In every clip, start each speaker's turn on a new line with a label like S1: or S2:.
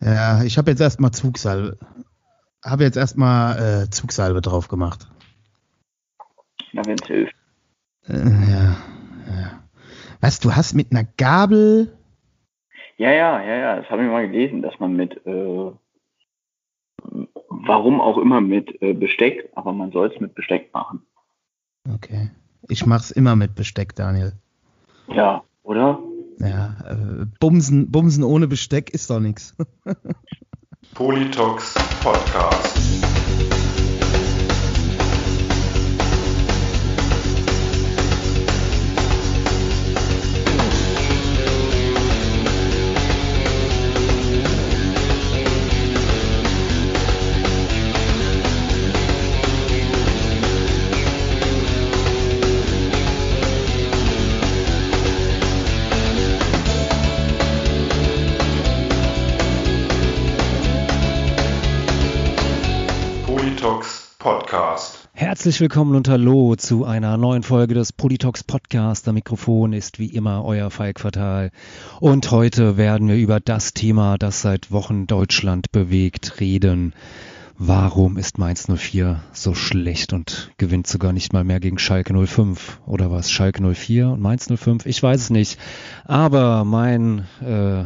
S1: Ja, ich habe jetzt erstmal Zugsalbe. Habe jetzt erstmal äh, Zugsalbe drauf gemacht.
S2: Na, wenn es hilft.
S1: Äh, ja, ja. Was, du hast mit einer Gabel.
S2: Ja, ja, ja, ja, das habe ich mal gelesen, dass man mit, äh, warum auch immer mit äh, Besteck, aber man soll es mit Besteck machen.
S1: Okay. Ich mach's immer mit Besteck, Daniel.
S2: Ja, oder?
S1: Ja, äh, Bumsen, Bumsen ohne Besteck ist doch nichts.
S3: Politox Podcast.
S4: Herzlich willkommen und hallo zu einer neuen Folge des Politox Podcast. Am Mikrofon ist wie immer euer Falk Fatal. Und heute werden wir über das Thema, das seit Wochen Deutschland bewegt, reden. Warum ist Mainz 04 so schlecht und gewinnt sogar nicht mal mehr gegen Schalke 05? Oder was? Schalke 04 und Mainz 05? Ich weiß es nicht. Aber mein äh,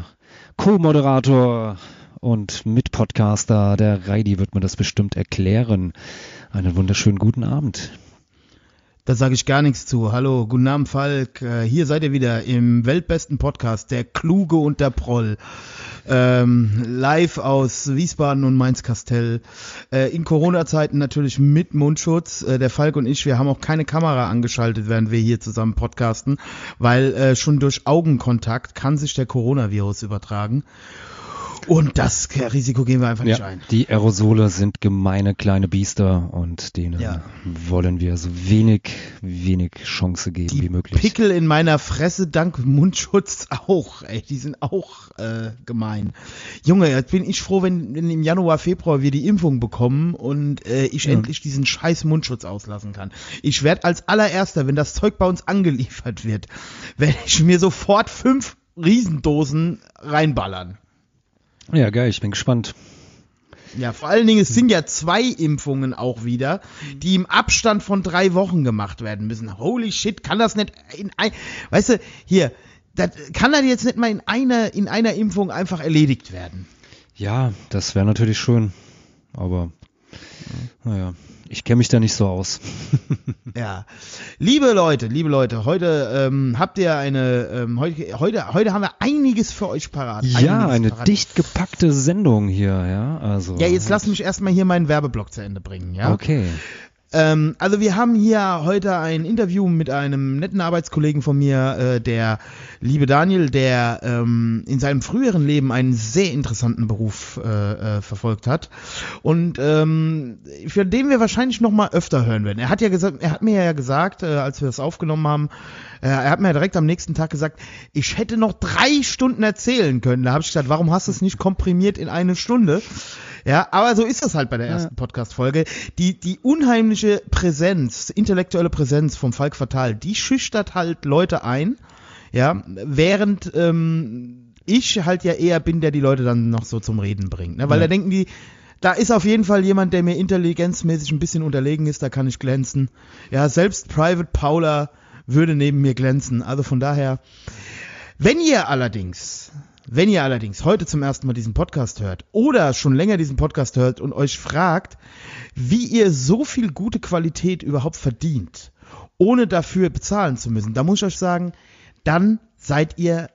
S4: Co-Moderator und Mitpodcaster, der Reidi, wird mir das bestimmt erklären. Einen wunderschönen guten Abend.
S1: Da sage ich gar nichts zu. Hallo, guten Abend, Falk. Äh, Hier seid ihr wieder im weltbesten Podcast, der Kluge und der Proll. Ähm, live aus Wiesbaden und Mainz-Kastell. Äh, in Corona-Zeiten natürlich mit Mundschutz. Äh, der Falk und ich, wir haben auch keine Kamera angeschaltet, während wir hier zusammen podcasten, weil äh, schon durch Augenkontakt kann sich der Coronavirus übertragen. Und das Risiko gehen wir einfach nicht
S4: Ja,
S1: ein.
S4: die Aerosole sind gemeine kleine Biester und denen
S1: Ja.
S4: wollen wir so wenig, wenig Chance geben wie
S1: Die
S4: möglich.
S1: Pickel in meiner Fresse dank Mundschutz auch, ey, die sind auch äh, gemein. Junge, jetzt bin ich froh, wenn, wenn im Januar, Februar wir die Impfung bekommen und äh, ich
S4: Ja.
S1: endlich diesen scheiß Mundschutz auslassen kann. Ich werde als allererster, wenn das Zeug bei uns angeliefert wird, werde ich mir sofort fünf Riesendosen reinballern.
S4: Ja, geil, ich bin gespannt.
S1: Ja, vor allen Dingen, es sind ja zwei Impfungen auch wieder, die im Abstand von drei Wochen gemacht werden müssen. Holy shit, kann das nicht in ein, weißt du, hier, das kann das jetzt nicht mal in einer, in einer Impfung einfach erledigt werden.
S4: Ja, das wäre natürlich schön, aber naja, ich kenne mich da nicht so aus.
S1: Ja. Liebe Leute, liebe Leute, heute ähm, habt ihr eine, ähm, heute, heute, heute haben wir einiges für euch parat.
S4: ja, eine
S1: parat.
S4: dicht gepackte Sendung hier, ja, also.
S1: Ja, jetzt lass mich erstmal hier meinen Werbeblock zu Ende bringen, ja?
S4: Okay.
S1: Ähm, also wir haben hier heute ein Interview mit einem netten Arbeitskollegen von mir, äh, der liebe Daniel, der ähm, in seinem früheren Leben einen sehr interessanten Beruf äh, äh, verfolgt hat und ähm, für den wir wahrscheinlich noch mal öfter hören werden. Er hat ja gesagt, er hat mir ja gesagt, äh, als wir das aufgenommen haben, äh, er hat mir ja direkt am nächsten Tag gesagt, ich hätte noch drei Stunden erzählen können. Da habe ich gesagt, warum hast du es nicht komprimiert in eine Stunde? Ja, aber so ist das halt bei der ersten Podcast-Folge. Die, die unheimliche Präsenz, intellektuelle Präsenz vom Falk Fatal, die schüchtert halt Leute ein, ja, während ähm, ich halt ja eher bin, der die Leute dann noch so zum Reden bringt. Ne? Weil
S4: Ja.
S1: da denken die, da ist auf jeden Fall jemand, der mir intelligenzmäßig ein bisschen unterlegen ist, da kann ich glänzen. Ja, selbst Private Paula würde neben mir glänzen. Also von daher, wenn ihr allerdings, wenn ihr allerdings heute zum ersten Mal diesen Podcast hört oder schon länger diesen Podcast hört und euch fragt, wie ihr so viel gute Qualität überhaupt verdient, ohne dafür bezahlen zu müssen, da muss ich euch sagen, dann seid ihr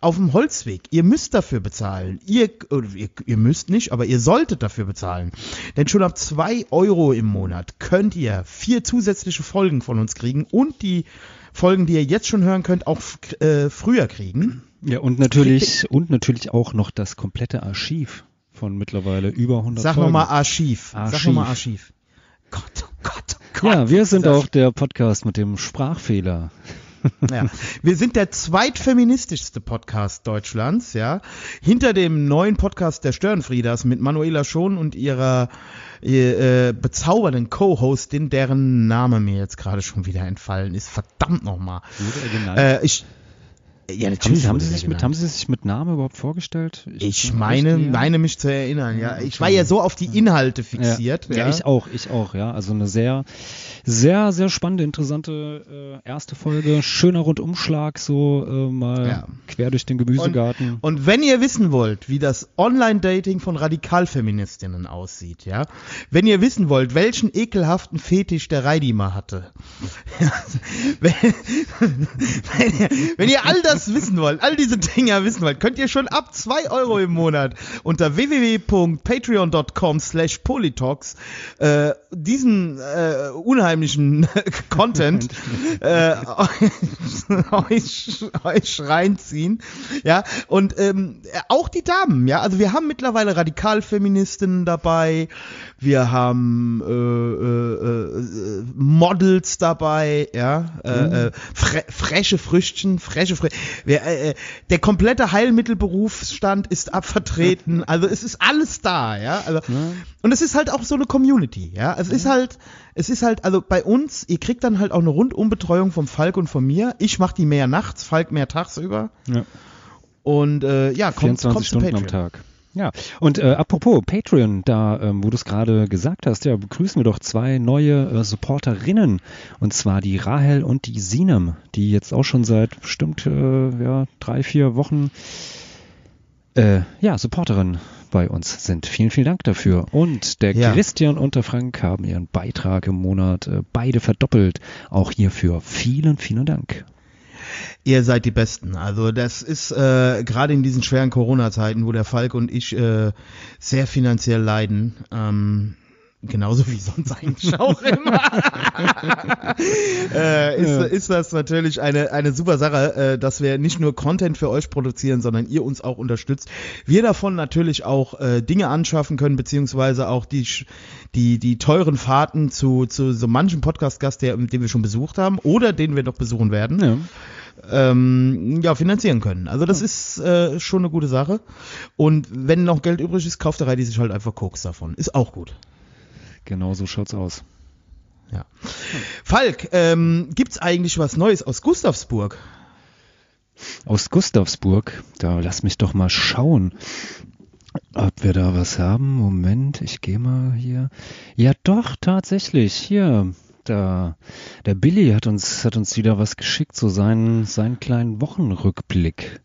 S1: auf dem Holzweg. Ihr müsst dafür bezahlen. Ihr, ihr, ihr müsst nicht, aber ihr solltet dafür bezahlen. Denn schon ab zwei Euro im Monat könnt ihr vier zusätzliche Folgen von uns kriegen und die Folgen, die ihr jetzt schon hören könnt, auch äh, früher kriegen.
S4: Ja, und natürlich, und natürlich auch noch das komplette Archiv von mittlerweile über 100
S1: Sag
S4: Folgen.
S1: nochmal Archiv. Sag
S4: Archiv.
S1: nochmal Archiv. Gott, oh Gott, oh Gott.
S4: Ja, wir sind auch der Podcast mit dem Sprachfehler.
S1: Ja. Wir sind der zweitfeministischste Podcast Deutschlands, ja. Hinter dem neuen Podcast der Störenfrieders mit Manuela Schon und ihrer äh, bezaubernden Co-Hostin, deren Name mir jetzt gerade schon wieder entfallen ist. Verdammt nochmal. Äh, ich, Ja,
S4: Haben sie, haben, sie sich mit, haben sie sich mit Namen überhaupt vorgestellt?
S1: Ich meine,
S4: Echt, ja?
S1: meine mich zu erinnern, ja. Ich war ja so auf die Inhalte fixiert.
S4: Ja, ja, ich auch, ich auch, ja. Also eine sehr, sehr, sehr spannende, interessante äh, erste Folge. Schöner Rundumschlag, so äh, mal
S1: Ja.
S4: quer durch den Gemüsegarten.
S1: Und wenn ihr wissen wollt, wie das Online-Dating von Radikalfeministinnen aussieht, ja, wenn ihr wissen wollt, welchen ekelhaften Fetisch der Reidi mal hatte, wenn, wenn, ihr, wenn ihr all das wissen wollt, all diese Dinger wissen wollt, könnt ihr schon ab 2 Euro im Monat unter www.patreon.com slash polytalks äh, diesen äh, unheimlichen Content äh, euch, euch reinziehen. Ja, und ähm, auch die Damen, ja, also wir haben mittlerweile Radikalfeministinnen dabei, wir haben äh, äh, äh, Models dabei, ja, äh, äh, fre freche Früchtchen, freche Frü wir, äh, äh, der komplette Heilmittelberufsstand ist abvertreten, also es ist alles da, ja, also und es ist halt auch so eine Community, ja, es ist halt, es ist halt, also bei uns, ihr kriegt dann halt auch eine Rundumbetreuung vom Falk und von mir, ich mache die mehr nachts, Falk mehr tagsüber.
S4: Ja.
S1: und äh, ja, kommt,
S4: 24
S1: kommt zu
S4: Stunden am. Tag. Ja, und äh, apropos Patreon, da, ähm, wo du es gerade gesagt hast, ja, begrüßen wir doch zwei neue äh, Supporterinnen. Und zwar die Rahel und die Sinem, die jetzt auch schon seit bestimmt äh, ja, drei, vier Wochen äh, ja, Supporterin bei uns sind. Vielen, vielen Dank dafür. Und der
S1: Ja.
S4: Christian und der Frank haben ihren Beitrag im Monat äh, beide verdoppelt. Auch hierfür vielen, vielen Dank.
S1: Ihr seid die Besten. Also das ist äh, gerade in diesen schweren Corona-Zeiten, wo der Falk und ich äh, sehr finanziell leiden. Ähm, Genauso wie sonst eigentlich auch immer. äh, ist,
S4: Ja.
S1: ist das natürlich eine, eine super Sache, äh, dass wir nicht nur Content für euch produzieren, sondern ihr uns auch unterstützt. Wir davon natürlich auch äh, Dinge anschaffen können, beziehungsweise auch die, die, die teuren Fahrten zu, zu so manchem Podcast-Gast, der, den wir schon besucht haben oder den wir noch besuchen werden
S4: Ja.
S1: Ähm, ja, finanzieren können. Also das ist äh, schon eine gute Sache. Und wenn noch Geld übrig ist, kauft der Reidi sich halt einfach Koks davon. Ist auch gut.
S4: Genau so schaut's aus.
S1: Ja. Falk, ähm, gibt's eigentlich was Neues aus Gustavsburg?
S4: Aus Gustavsburg, da lass mich doch mal schauen, ob wir da was haben. Moment, ich gehe mal hier. Ja, doch, tatsächlich, hier. Da, der Billy hat uns, hat uns wieder was geschickt, so seinen, seinen kleinen Wochenrückblick.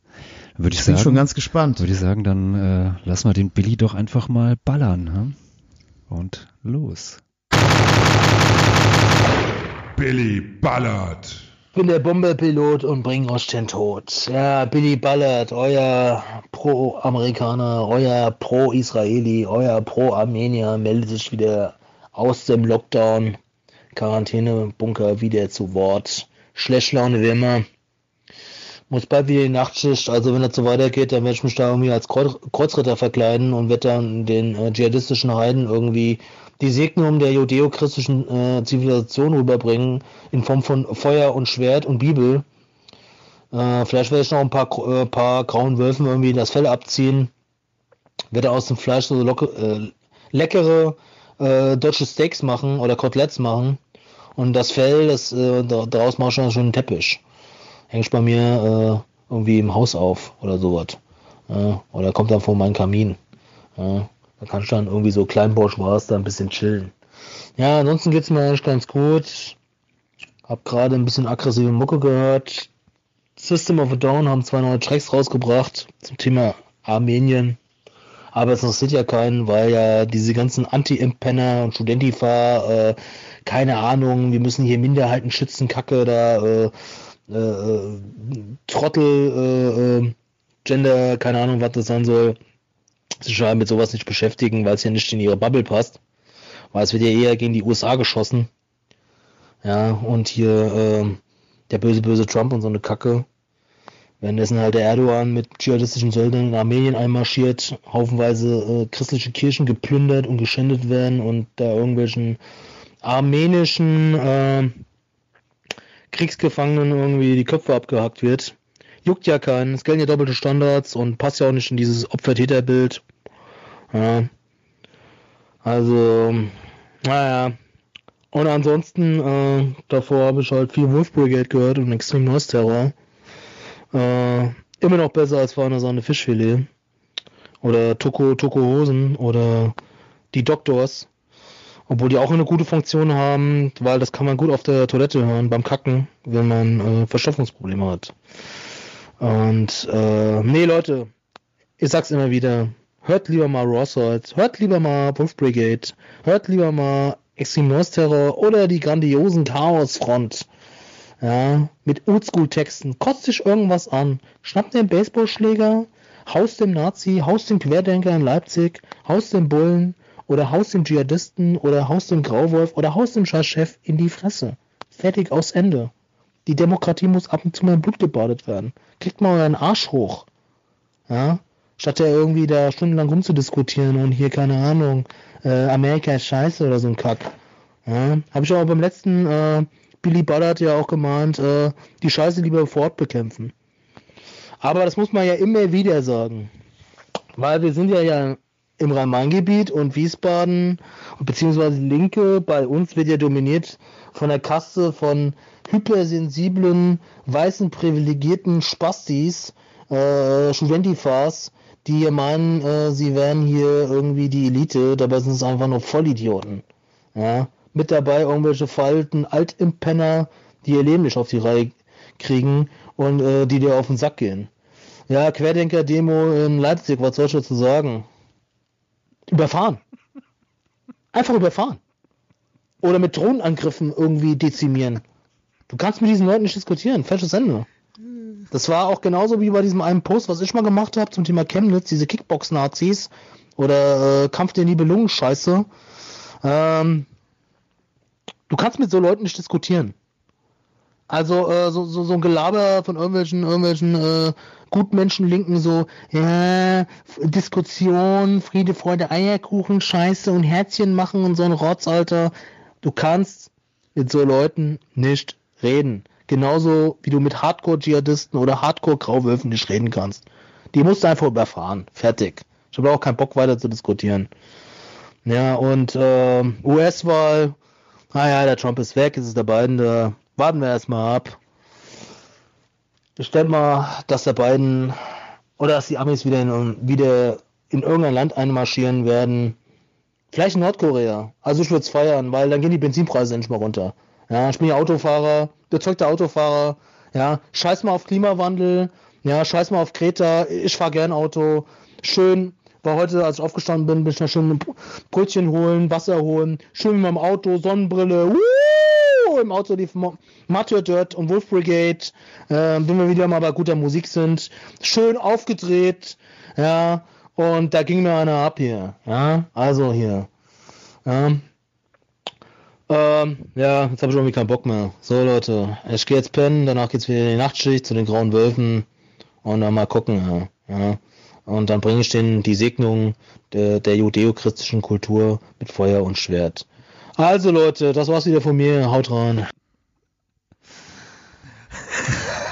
S4: Würde ich
S1: Ich bin
S4: sagen,
S1: schon ganz gespannt.
S4: würde ich sagen, dann äh, lass mal den Billy doch einfach mal ballern. Hm? Und los.
S3: Billy ballert.
S5: Ich bin der Bomberpilot und bring euch den Tod. Ja, Billy Ballard, euer Pro-Amerikaner, euer Pro-Israeli, euer Pro-Armenier meldet sich wieder aus dem Lockdown, Quarantäne-Bunker wieder zu Wort. Schlechtlaune wie immer. Muss bald wieder die Nachtschicht, also wenn das so weitergeht, dann werde ich mich da irgendwie als Kreuz Kreuzritter verkleiden und werde dann den äh, dschihadistischen Heiden irgendwie die Segnung der judeo-christlichen äh, Zivilisation rüberbringen in Form von Feuer und Schwert und Bibel. Äh, vielleicht werde ich noch ein paar, äh, paar grauen Wölfen irgendwie das Fell abziehen. Werde aus dem Fleisch so locke, äh, leckere äh, deutsche Steaks machen oder Koteletts machen. Und das Fell, das, äh, da- daraus mache ich schon einen Teppich. Häng ich bei mir äh, irgendwie im Haus auf oder sowas. Äh, oder kommt dann vor meinen Kamin. Ja, da kann ich dann irgendwie so Kleinbourgeois da ein bisschen chillen. Ja, ansonsten geht's mir eigentlich ganz gut. Hab gerade ein bisschen aggressive Mucke gehört. System of a Down haben zwei neue Tracks rausgebracht zum Thema Armenien. Aber es interessiert ja keinen, weil ja diese ganzen Anti-Impenner und Studentifa, äh, keine Ahnung, wir müssen hier Minderheiten schützen, Kacke, da, äh, äh, äh, Trottel, äh, äh, Gender, keine Ahnung, was das sein soll, sich ja mit sowas nicht beschäftigen, weil es ja nicht in ihre Bubble passt. Weil es wird ja eher gegen die USA geschossen. Ja, und hier äh, der böse, böse Trump und so eine Kacke. Währenddessen halt der Erdogan mit dschihadistischen Söldnern in Armenien einmarschiert, haufenweise äh, christliche Kirchen geplündert und geschändet werden und da irgendwelchen armenischen äh, Kriegsgefangenen irgendwie die Köpfe abgehackt wird. Juckt ja keinen, es gelten ja doppelte Standards und passt ja auch nicht in dieses Opfer-Täter-Bild. Ja. Also, naja. Und ansonsten, äh, davor habe ich halt viel Wolf Brigade gehört und Extreme Noise Terror. Äh, immer noch besser als Feiner Sahne Fischfilet. Oder Toko, Toko Hosen oder die Doctors. Obwohl die auch eine gute Funktion haben, weil das kann man gut auf der Toilette hören, beim Kacken, wenn man äh, Verstopfungsprobleme hat. Und äh, nee, Leute, ich sag's immer wieder, hört lieber mal Raw Swords, hört lieber mal Wolf Brigade, hört lieber mal Extreme Noise Terror oder die grandiosen Chaos Front. Ja, mit Oldschool-Texten. Kotzt sich irgendwas an. Schnappt den Baseballschläger, haust dem Nazi, haust dem Querdenker in Leipzig, haust dem Bullen oder haust dem Dschihadisten oder haust dem Grauwolf oder haust dem Scheißchef in die Fresse. Fertig aus Ende. Die Demokratie muss ab und zu mal in Blut gebadet werden. Kriegt mal euren Arsch hoch. Ja, statt ja irgendwie da stundenlang rumzudiskutieren und hier, keine Ahnung, äh, Amerika ist scheiße oder so ein Kack. Ja, habe ich auch beim letzten äh, Billy Ballard ja auch gemahnt, äh, die Scheiße lieber vor Ort bekämpfen. Aber das muss man ja immer wieder sagen. Weil wir sind ja, ja im Rhein-Main-Gebiet und Wiesbaden, beziehungsweise Linke, bei uns wird ja dominiert von der Kaste von hypersensiblen, weißen, privilegierten Spastis, äh, Studentifas, die hier meinen, äh, sie wären hier irgendwie die Elite, dabei sind es einfach nur Vollidioten. Ja? Mit dabei irgendwelche Falten, Altimpenner, die ihr Leben nicht auf die Reihe kriegen und äh, die dir auf den Sack gehen. Ja, Querdenker-Demo in Leipzig, was soll ich dazu sagen? Überfahren. Einfach überfahren. Oder mit Drohnenangriffen irgendwie dezimieren. Du kannst mit diesen Leuten nicht diskutieren. Falsches Ende. Das war auch genauso wie bei diesem einen Post, was ich mal gemacht habe zum Thema Chemnitz, diese Kickbox-Nazis oder äh, Kampf der Nibelungen-Scheiße. Ähm, du kannst mit so Leuten nicht diskutieren. Also äh, so, so, so ein Gelaber von irgendwelchen, irgendwelchen äh, Gutmenschen Linken so, ja, Diskussion, Friede, Freude, Eierkuchen, Scheiße und Herzchen machen und so ein Rotz, Alter. Du kannst mit so Leuten nicht reden. Genauso wie du mit Hardcore-Dschihadisten oder Hardcore-Grauwölfen nicht reden kannst. Die musst du einfach überfahren. Fertig. Ich habe auch keinen Bock weiter zu diskutieren. Ja, und äh, US-Wahl, naja, der Trump ist weg, ist es der Biden da. Warten wir erstmal ab. Ich denke mal, dass der Biden oder dass die Amis wieder in, wieder in irgendein Land einmarschieren werden. Vielleicht in Nordkorea. Also ich würde es feiern, weil dann gehen die Benzinpreise endlich mal runter. Ja, ich bin ja Autofahrer, bezeugter Autofahrer. Ja, scheiß mal auf Klimawandel. Ja, scheiß mal auf Kreta. Ich fahre gern Auto. Schön. War heute, als ich aufgestanden bin, bin ich noch schön Brötchen holen, Wasser holen. Schön mit meinem Auto, Sonnenbrille. Woo! Im Auto lief Mathieu Dirt und Wolf Brigade. Äh, wenn wir wieder mal bei guter Musik sind. Schön aufgedreht. Ja, und da ging mir einer ab hier. Ja, also hier. Ja. Ähm, ja, jetzt habe ich irgendwie keinen Bock mehr. So Leute, ich gehe jetzt pennen, danach geht's wieder in die Nachtschicht zu den grauen Wölfen und dann mal gucken. Ja. ja. Und dann bringe ich denen die Segnung der, der judeo-christlichen Kultur mit Feuer und Schwert. Also Leute, das war's wieder von mir. Haut rein.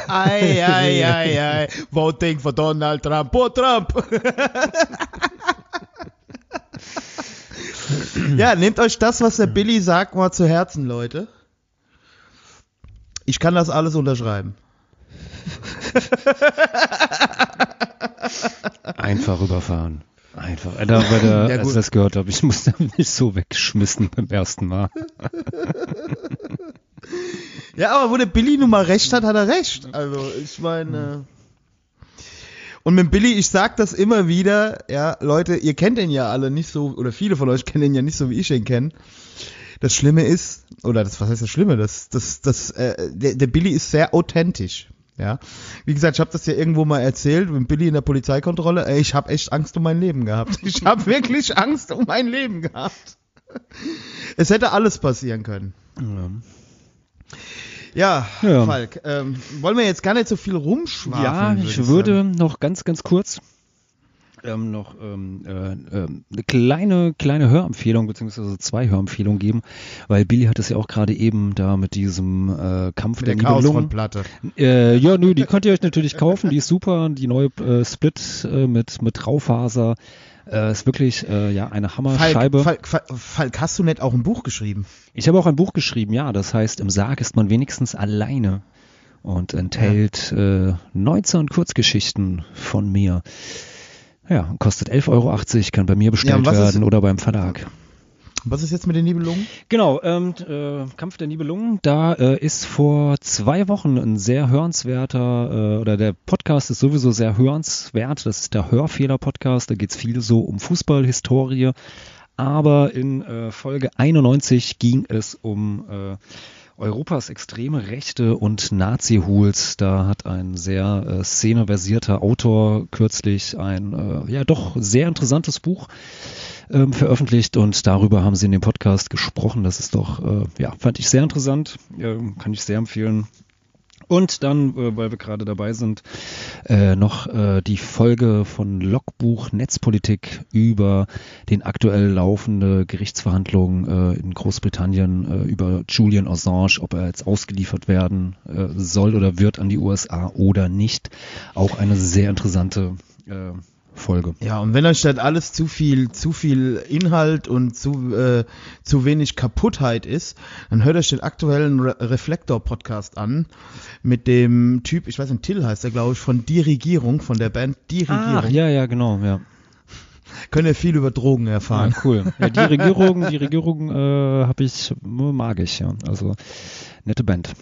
S1: Ei, ei, ei, ei. Voting for Donald Trump. Oh, Trump! ja, nehmt euch das, was der Billy sagt, mal zu Herzen, Leute. Ich kann das alles unterschreiben.
S4: Einfach überfahren. Einfach. Da, bei der,
S1: Ja,
S4: als ich das gehört habe, ich musste mich so weggeschmissen beim ersten Mal.
S1: Ja, aber wo der Billy nun mal recht hat, hat er recht. Also, ich meine. Und mit Billy, ich sag das immer wieder, ja, Leute, ihr kennt ihn ja alle nicht so, oder viele von euch kennen ihn ja nicht so, wie ich ihn kenne. Das Schlimme ist, oder das, was heißt das Schlimme? Das, das, das, äh, der, der Billy ist sehr authentisch. Ja, wie gesagt, ich habe das ja irgendwo mal erzählt, mit Billy in der Polizeikontrolle. Ey, ich habe echt Angst um mein Leben gehabt. Ich habe wirklich Angst um mein Leben gehabt. Es hätte alles passieren können. Ja,
S4: Ja.
S1: Falk, ähm, wollen wir jetzt gar nicht so viel rumschwafeln?
S4: Ja, ich
S1: sagen.
S4: würde noch ganz, ganz kurz ähm, noch ähm, äh, ähm, eine kleine, kleine Hörempfehlung beziehungsweise zwei Hörempfehlungen geben, weil Billy hat es ja auch gerade eben da mit diesem äh, Kampf
S1: Mit der
S4: der Nibelungen.
S1: Chaosfrontplatte.
S4: Äh, ja, nö, die könnt ihr euch natürlich kaufen, die ist super, die neue äh, Split äh, mit, mit Raufaser. Äh, ist wirklich äh, ja eine Hammerscheibe.
S1: Falk, Falk, Falk, hast du nicht auch ein Buch geschrieben?
S4: Ich habe auch ein Buch geschrieben, ja, das heißt, im Sarg ist man wenigstens alleine. und enthält äh, 19 Kurzgeschichten von mir. Ja, kostet 11,80 Euro, kann bei mir bestellt
S1: ist-
S4: werden oder beim Verlag.
S1: Was ist jetzt mit den Nibelungen?
S4: Genau, ähm, äh, Kampf der Nibelungen, da äh, ist vor zwei Wochen ein sehr hörenswerter, äh, oder der Podcast ist sowieso sehr hörenswert, das ist der Hörfehler-Podcast, da geht's viel so um Fußballhistorie, aber in äh, Folge 91 ging es um äh, Europas extreme Rechte und Nazi-Hools. Da hat ein sehr äh, szeneversierter Autor kürzlich ein äh, ja doch sehr interessantes Buch ähm, veröffentlicht und darüber haben sie in dem Podcast gesprochen. Das ist doch, äh, ja, fand ich sehr interessant, ähm, kann ich sehr empfehlen. Und dann, äh, weil wir gerade dabei sind, äh, noch äh, die Folge von Logbuch Netzpolitik über den aktuell laufende Gerichtsverhandlungen äh, in Großbritannien über Julian Assange, ob er jetzt ausgeliefert werden soll oder wird an die USA oder nicht. Auch eine sehr interessante Folge.
S1: Ja, und wenn euch das alles zu viel, zu viel Inhalt und zu, äh, zu wenig Kaputtheit ist, dann hört euch den aktuellen Re Reflektor-Podcast an mit dem Typ, ich weiß nicht, Till heißt er, glaube ich, von Die Regierung, von der Band Die Regierung.
S4: Ach, ja, ja, genau, ja.
S1: Könnt ihr viel über Drogen
S4: Ah,
S1: erfahren.
S4: cool. Ja, die Regierung, die Regierung äh, habe ich, mag ich, ja. Also nette Band.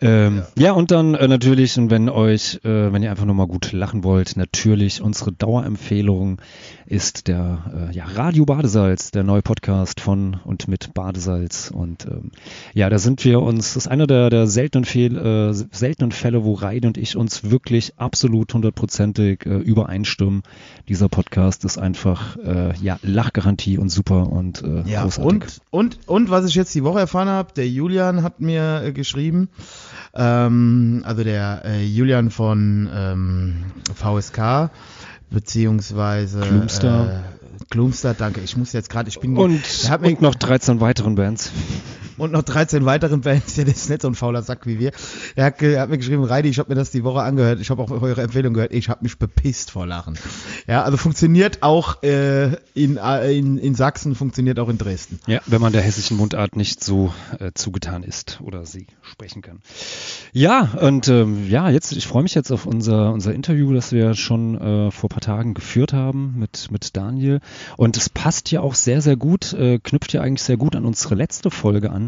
S4: Ähm, ja. und dann äh, natürlich, und wenn euch, äh, wenn ihr einfach nur mal gut lachen wollt, natürlich unsere Dauerempfehlung ist der äh, ja, Radio Badesalz, der neue Podcast von und mit Badesalz. Und ähm, ja, da sind wir uns, das ist einer der, der seltenen, Fehl, äh, seltenen Fälle, wo Reid und ich uns wirklich absolut hundertprozentig äh, übereinstimmen. Dieser Podcast ist einfach äh, ja Lachgarantie und super und äh,
S1: Ja,
S4: großartig.
S1: und, und, und was ich jetzt die Woche erfahren habe, der Julian hat mir äh, geschrieben, ähm, also der äh, Julian von ähm, VSK, beziehungsweise
S4: Gloomstar.
S1: Äh, Gloomstar, danke. Ich muss jetzt gerade, ich bin
S4: und, und noch 13 weiteren Bands.
S1: Und noch 13 weiteren Bands, das ist nicht so ein fauler Sack wie wir. Er hat, er hat mir geschrieben, Reidi, ich habe mir das die Woche angehört, ich habe auch eure Empfehlung gehört, ich habe mich bepisst vor Lachen. Ja, also funktioniert auch äh, in, äh, in, in Sachsen, funktioniert auch in Dresden.
S4: Ja, wenn man der hessischen Mundart nicht so äh, zugetan ist oder sie sprechen kann. Ja, und ähm, ja, jetzt, ich freue mich jetzt auf unser, unser Interview, das wir schon äh, vor ein paar Tagen geführt haben mit, mit Daniel. Und es passt ja auch sehr, sehr gut, äh, knüpft ja eigentlich sehr gut an unsere letzte Folge an.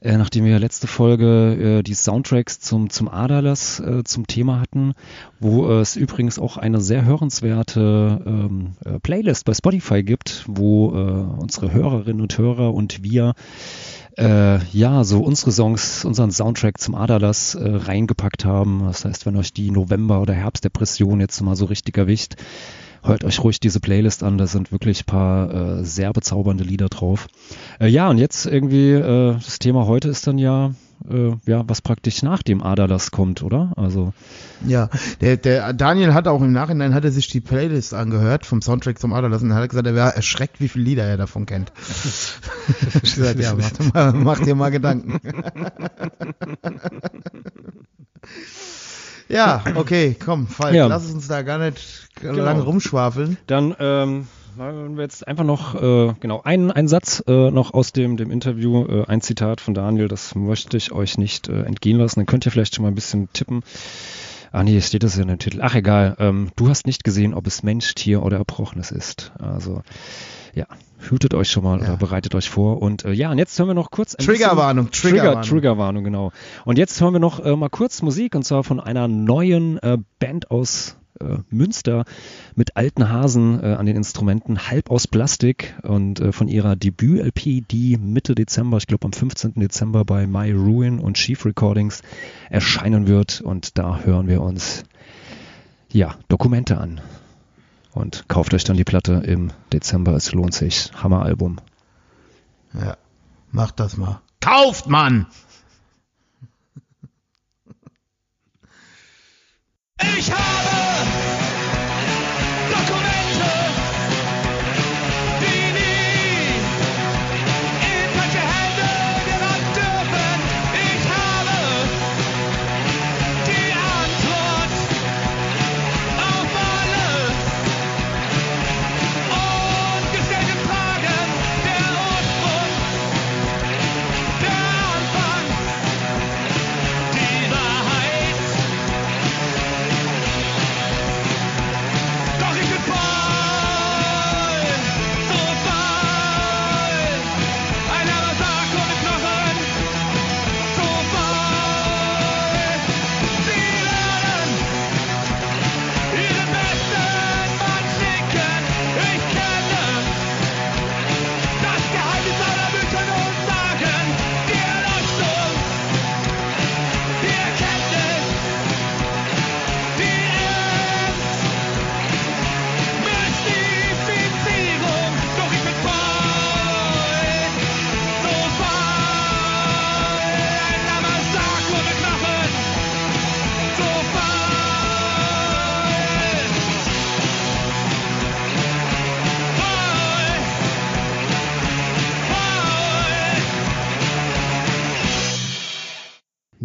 S4: Äh, nachdem wir letzte Folge äh, die Soundtracks zum, zum Adalas äh, zum Thema hatten, wo es übrigens auch eine sehr hörenswerte ähm, äh, Playlist bei Spotify gibt, wo äh, unsere Hörerinnen und Hörer und wir äh, ja, so unsere Songs, unseren Soundtrack zum Adalas reingepackt haben. Das heißt, wenn euch die November- oder Herbstdepression jetzt mal so richtig erwischt, hört euch ruhig diese Playlist an. Da sind wirklich ein paar äh, sehr bezaubernde Lieder drauf. Äh, ja, und jetzt irgendwie, äh, das Thema heute ist dann ja, äh, ja, was praktisch nach dem Adalas kommt, oder? Also,
S1: Ja, der, der Daniel hat auch im Nachhinein hat er sich die Playlist angehört vom Soundtrack zum Aderlass und hat gesagt, er wäre erschreckt, wie viele Lieder er davon kennt. ich gesagt, ja, mach dir mal, mach dir mal Gedanken. ja, okay, komm, Falk,
S4: Ja.
S1: lass uns da gar nicht lange rumschwafeln.
S4: Dann ähm, wollen wir jetzt einfach noch, äh, genau, einen, einen Satz äh, noch aus dem, dem Interview, äh, ein Zitat von Daniel, das möchte ich euch nicht äh, entgehen lassen. Dann könnt ihr vielleicht schon mal ein bisschen tippen. Ah nee, steht das ja in dem Titel. Ach egal, ähm, du hast nicht gesehen, ob es Mensch, Tier oder Erbrochenes ist. Also ja, hütet euch schon mal
S1: Ja.
S4: oder bereitet euch vor. Und äh, ja, und jetzt hören wir noch kurz
S1: Triggerwarnung,
S4: Trigger,
S1: Triggerwarnung.
S4: Triggerwarnung, genau. Und jetzt hören wir noch äh, mal kurz Musik und zwar von einer neuen äh, Band aus äh, Münster mit alten Hasen äh, an den Instrumenten, halb aus Plastik und äh, von ihrer Debüt-LP, die Mitte Dezember, ich glaube am 15. Dezember bei My Ruin und Chief Recordings erscheinen wird. Und da hören wir uns ja Dokumente an. Und kauft euch dann die Platte im Dezember, es lohnt sich. Hammeralbum.
S1: Ja, macht das mal. Kauft, Mann!
S6: Ich habe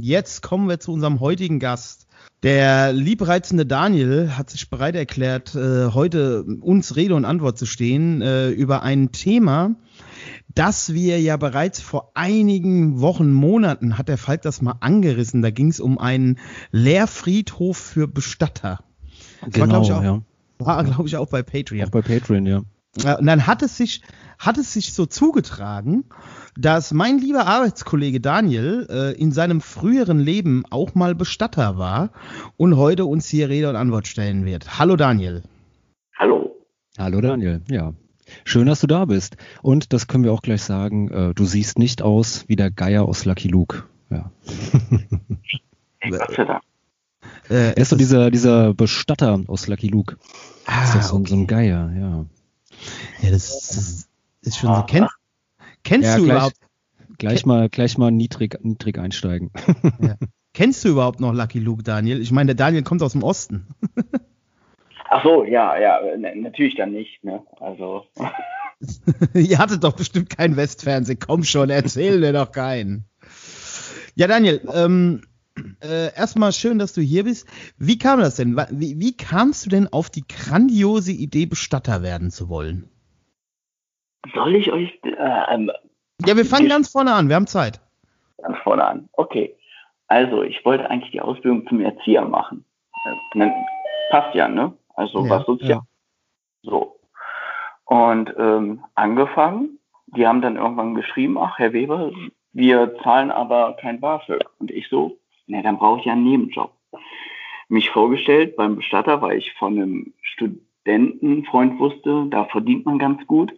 S1: jetzt kommen wir zu unserem heutigen Gast. Der liebreizende Daniel hat sich bereit erklärt, äh, heute uns Rede und Antwort zu stehen äh, über ein Thema, das wir ja bereits vor einigen Wochen, Monaten, hat der Falk das mal angerissen. Da ging es um einen Lehrfriedhof für Bestatter. Das war, glaub ich, auch,
S4: ja.
S1: war, glaube ich, auch bei Patreon.
S4: Auch bei Patreon, ja.
S1: Ja, Und dann hat es sich, hat es sich so zugetragen, dass mein lieber Arbeitskollege Daniel äh, in seinem früheren Leben auch mal Bestatter war und heute uns hier Rede und Antwort stellen wird. Hallo Daniel.
S2: Hallo.
S4: Hallo Daniel, ja. Schön, dass du da bist. Und das können wir auch gleich sagen, äh, du siehst nicht aus wie der Geier aus Lucky Luke. Ja.
S2: Gott sei Dank.
S1: Äh,
S4: Er ist so dieser, dieser Bestatter aus Lucky Luke. ist doch
S1: ah,
S4: so, ein- so ein Geier, ja.
S1: ja, das, das ist schon so. Kennst, kennst
S4: Ja,
S1: du
S4: gleich-
S1: überhaupt,
S4: Gleich mal, gleich mal niedrig, niedrig einsteigen.
S1: kennst du überhaupt noch Lucky Luke, Daniel? Ich meine, der Daniel kommt aus dem Osten.
S2: Ach so, ja, ja, natürlich dann nicht, ne? Also,
S1: Ihr hattet doch bestimmt kein Westfernsehen. Komm schon, erzähl mir doch keinen. Ja, Daniel, ähm, äh, erstmal schön, dass du hier bist. Wie kam das denn? Wie, wie kamst du denn auf die grandiose Idee, Bestatter werden zu wollen?
S2: Soll ich euch äh, ähm,
S1: Ja, wir fangen ganz vorne an. Wir haben Zeit.
S2: ganz vorne an? Okay. Also, ich wollte eigentlich die Ausbildung zum Erzieher machen. Äh, ne, passt ja, ne? Also,
S1: Ja,
S2: was sozial. So. Und ähm, angefangen, die haben dann irgendwann geschrieben, ach, Herr Weber, wir zahlen aber kein BAföG. Und ich so, ne, dann brauche ich ja einen Nebenjob. Mich vorgestellt beim Bestatter, weil ich von einem Studentenfreund wusste, da verdient man ganz gut.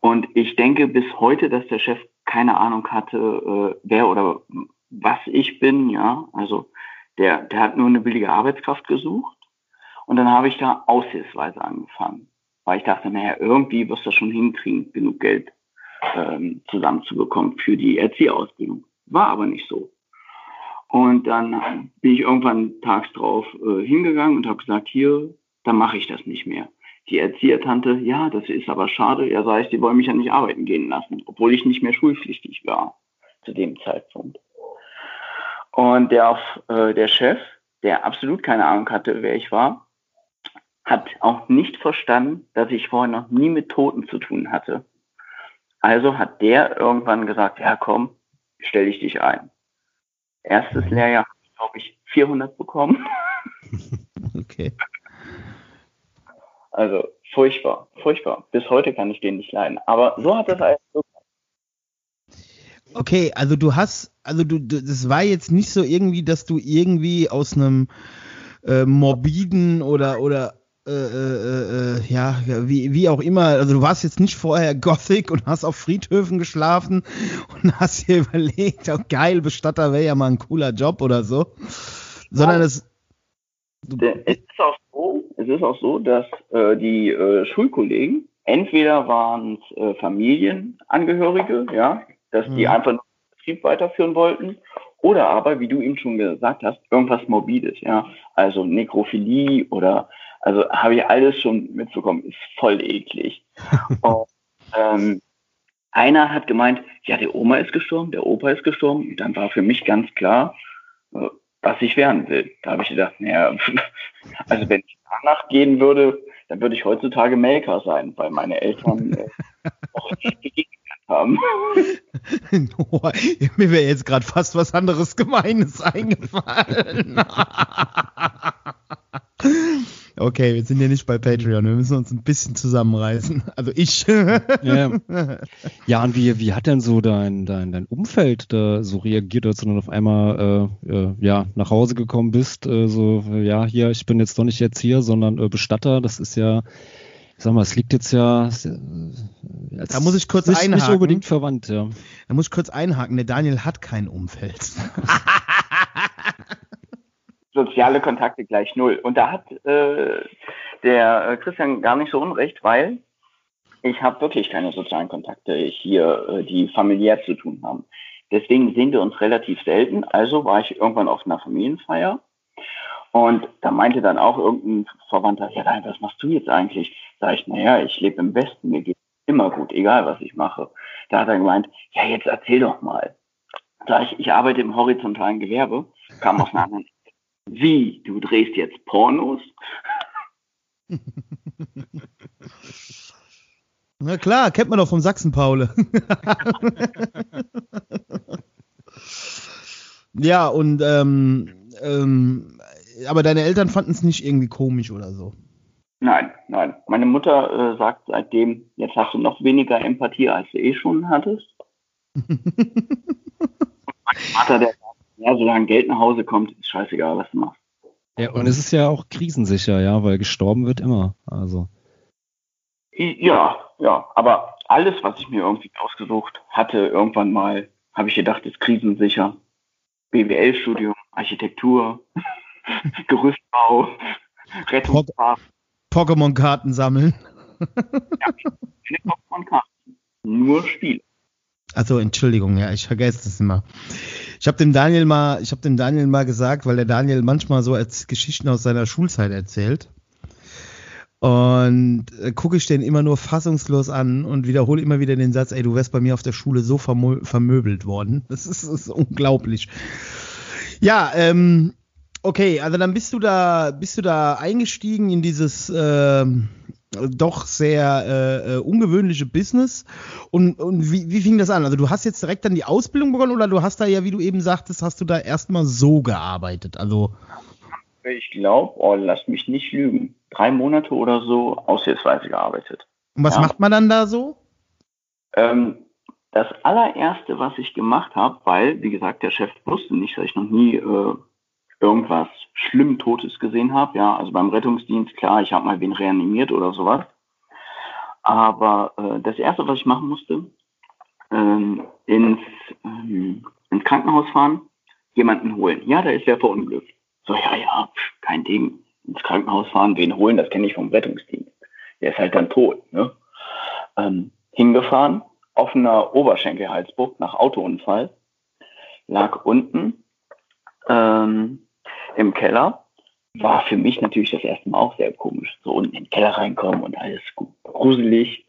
S2: Und ich denke bis heute, dass der Chef keine Ahnung hatte, äh, wer oder was ich bin, ja. Also der, der hat nur eine billige Arbeitskraft gesucht. Und dann habe ich da aushilfsweise angefangen. Weil ich dachte, naja, irgendwie wirst du schon hinkriegen, genug Geld ähm, zusammenzubekommen für die Erzieherausbildung. War aber nicht so. Und dann bin ich irgendwann tags drauf äh, hingegangen und habe gesagt, hier, dann mache ich das nicht mehr. Die Erziehertante, ja, das ist aber schade. Ja, sag ich, die wollen mich ja nicht arbeiten gehen lassen, obwohl ich nicht mehr schulpflichtig war zu dem Zeitpunkt. Und der, äh, der Chef, der absolut keine Ahnung hatte, wer ich war, hat auch nicht verstanden, dass ich vorher noch nie mit Toten zu tun hatte. Also hat der irgendwann gesagt, ja komm, stell ich dich ein. Erstes Lehrjahr habe ich, glaube ich, 400 bekommen.
S1: Okay.
S2: Also furchtbar, furchtbar. Bis heute kann ich den nicht leiden. Aber so hat das alles so
S1: Okay, also du hast, also du, du- das war jetzt nicht so irgendwie, dass du irgendwie aus einem äh, morbiden oder oder äh, äh, äh, ja, ja, wie, wie auch immer, also du warst jetzt nicht vorher Gothic und hast auf Friedhöfen geschlafen und hast dir überlegt, oh geil, Bestatter wäre ja mal ein cooler Job oder so. Sondern es. Du,
S2: Der- Es ist auch so, es ist auch so, dass äh, die äh, Schulkollegen entweder waren es äh, Familienangehörige, ja, dass die
S1: Mhm.
S2: einfach nur den Betrieb weiterführen wollten, oder aber, wie du eben schon gesagt hast, irgendwas Morbides, ja, also Nekrophilie oder, also habe ich alles schon mitbekommen, ist voll eklig. Und, ähm, einer hat gemeint, ja, der Oma ist gestorben, der Opa ist gestorben, und dann war für mich ganz klar, äh, was ich werden will. Da habe ich gedacht, naja, also wenn ich danach gehen würde, dann würde ich heutzutage Melker sein, weil meine Eltern äh, auch nicht begegnet haben.
S1: Mir wäre jetzt gerade fast was anderes Gemeines eingefallen. Okay, wir sind ja nicht bei Patreon, wir müssen uns ein bisschen zusammenreißen. Also ich.
S4: Ja, ja und wie, wie hat denn so dein, dein, dein Umfeld da so reagiert, als du dann auf einmal äh, äh, ja, nach Hause gekommen bist? Äh, so, ja, hier, ich bin jetzt doch nicht jetzt hier, sondern äh, Bestatter. Das ist ja, ich sag mal, es liegt jetzt ja. ja, äh,
S1: Da muss ich kurz
S4: nicht, nicht
S1: einhaken.
S4: unbedingt verwandt, ja.
S1: Da muss ich kurz einhaken, der Daniel hat kein Umfeld.
S2: Soziale Kontakte gleich null. Und da hat äh, der äh, Christian gar nicht so unrecht, weil ich habe wirklich keine sozialen Kontakte hier, äh, die familiär zu tun haben. Deswegen sehen wir uns relativ selten. Also war ich irgendwann auf einer Familienfeier und da meinte dann auch irgendein Verwandter, ja, nein, was machst du jetzt eigentlich? Sag ich, naja, ich lebe im Westen, mir geht immer gut, egal was ich mache. Da hat er gemeint, ja, jetzt erzähl doch mal. Gleich, ich arbeite im horizontalen Gewerbe, kam aus einer anderen. Wie, du drehst jetzt Pornos?
S1: Na klar, kennt man doch vom Sachsen-Paule. ja, und ähm, ähm, aber deine Eltern fanden es nicht irgendwie komisch oder so.
S2: Nein, nein. Meine Mutter äh, sagt seitdem, jetzt hast du noch weniger Empathie, als du eh schon hattest. mein Vater, der sagt, ja, solange Geld nach Hause kommt, ist scheißegal, was du machst.
S4: Ja, und es ist ja auch krisensicher, ja, weil gestorben wird immer. Also.
S2: Ja, ja, aber alles, was ich mir irgendwie ausgesucht hatte, irgendwann mal, habe ich gedacht, ist krisensicher. BWL-Studium, Architektur, Gerüstbau, Rettungsfahrt,
S1: Pokémon-Karten sammeln.
S2: keine Pokémon-Karten. Nur Spiele.
S1: Also Entschuldigung, ja, ich vergesse das immer. Ich habe dem Daniel mal, ich habe dem Daniel mal gesagt, weil der Daniel manchmal so als Geschichten aus seiner Schulzeit erzählt. Und äh, gucke ich den immer nur fassungslos an und wiederhole immer wieder den Satz, ey, du wärst bei mir auf der Schule so vermö vermöbelt worden. Das ist, das ist unglaublich. Ja, ähm, okay, also dann bist du da, bist du da eingestiegen in dieses ähm, doch sehr äh, äh, ungewöhnliche Business. Und, und wie, wie fing das an? Also du hast jetzt direkt dann die Ausbildung begonnen oder du hast da ja, wie du eben sagtest, hast du da erstmal so gearbeitet? Also
S2: Ich glaube, oh, lass mich nicht lügen, drei Monate oder so aushilfsweise gearbeitet.
S1: und was
S2: Ja.
S1: macht man dann da so?
S2: Ähm, das allererste, was ich gemacht habe, weil, wie gesagt, der Chef wusste nicht, dass ich noch nie äh, irgendwas schlimm Totes gesehen habe. Ja, also beim Rettungsdienst, klar, ich habe mal wen reanimiert oder sowas. Aber äh, das erste, was ich machen musste, ähm, ins, ähm, ins Krankenhaus fahren, jemanden holen. Ja, da ist wer verunglückt. So, ja, ja, pf, kein Ding. Ins Krankenhaus fahren, wen holen, das kenne ich vom Rettungsdienst. Der ist halt dann tot. Ne? Ähm, hingefahren, offener Oberschenkelhalsbruch nach Autounfall, lag unten ähm, im Keller. War für mich natürlich das erste Mal auch sehr komisch. So unten in den Keller reinkommen und alles gruselig.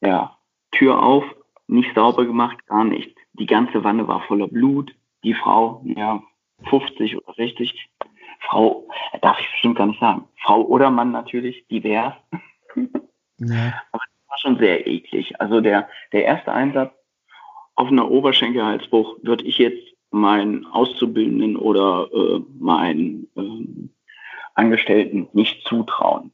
S2: Ja, Tür auf, nicht sauber gemacht, gar nicht. Die ganze Wanne war voller Blut. Die Frau, ja, 50 oder 60. Frau, äh, darf ich bestimmt gar nicht sagen. Frau oder Mann natürlich, divers
S1: Ja.
S2: war schon sehr eklig. Also der, der erste Einsatz auf einer Oberschenkelhalsbruch würde ich jetzt meinen Auszubildenden oder äh, meinen ähm, Angestellten nicht zutrauen.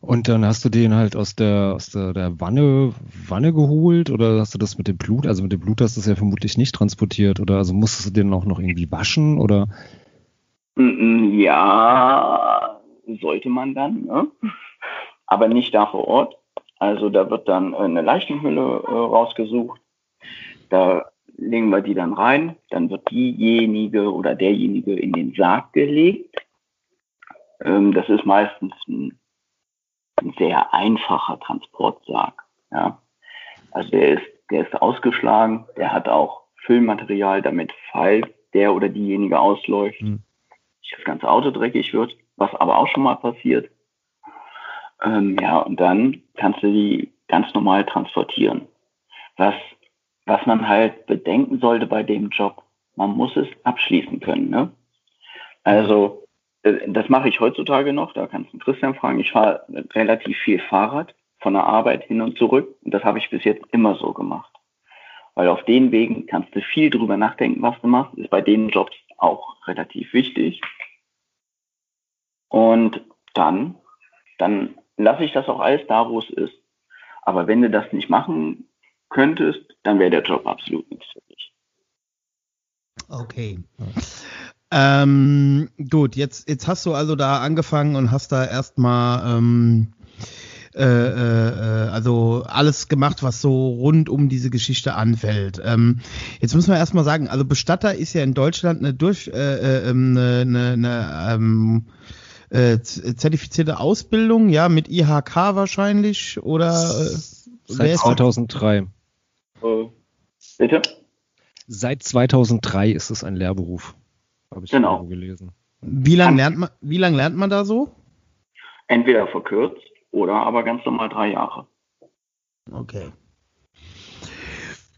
S4: Und dann hast du den halt aus der, aus der, der Wanne, Wanne geholt oder hast du das mit dem Blut? Also mit dem Blut hast du es ja vermutlich nicht transportiert oder also musstest du den auch noch irgendwie waschen oder?
S2: Mm, mm, Ja, sollte man dann, ne? aber nicht da vor Ort. Also da wird dann äh, eine Leichenhülle äh, rausgesucht. Da legen wir die dann rein. Dann wird diejenige oder derjenige in den Sarg gelegt. Ähm, das ist meistens ein, ein sehr einfacher Transportsarg. Ja. Also der ist, der ist ausgeschlagen. Der hat auch Füllmaterial, damit falls der oder diejenige ausläuft,
S1: Hm.
S2: nicht das ganze Auto dreckig wird, was aber auch schon mal passiert. Ähm, ja, und dann kannst du die ganz normal transportieren. Was, was man halt bedenken sollte bei dem Job, man muss es abschließen können. Ne? Also, äh, das mache ich heutzutage noch, da kannst du Christian fragen. Ich fahre relativ viel Fahrrad von der Arbeit hin und zurück und das habe ich bis jetzt immer so gemacht. Weil auf den Wegen kannst du viel drüber nachdenken, was du machst, ist bei den Jobs auch relativ wichtig. Und dann, dann lasse ich das auch alles da, wo es ist. Aber wenn du das nicht machen könntest, dann wäre der Job absolut nichts für dich.
S1: Okay. Ähm, gut, jetzt, jetzt hast du also da angefangen und hast da erstmal ähm, äh, äh, also alles gemacht, was so rund um diese Geschichte anfällt. Ähm, jetzt müssen wir erstmal sagen, also Bestatter ist ja in Deutschland eine durch äh, äh, ähm, eine, eine, eine ähm, äh, zertifizierte Ausbildung, ja, mit IHK wahrscheinlich oder äh,
S4: Seit
S1: ist-
S4: 2003.
S2: Äh, bitte?
S4: Seit 2003 ist es ein Lehrberuf. Habe ich
S2: Genau.
S4: gelesen.
S1: wie lange lernt man wie lange lernt man da so?
S2: Entweder verkürzt oder aber ganz normal drei Jahre.
S1: Okay.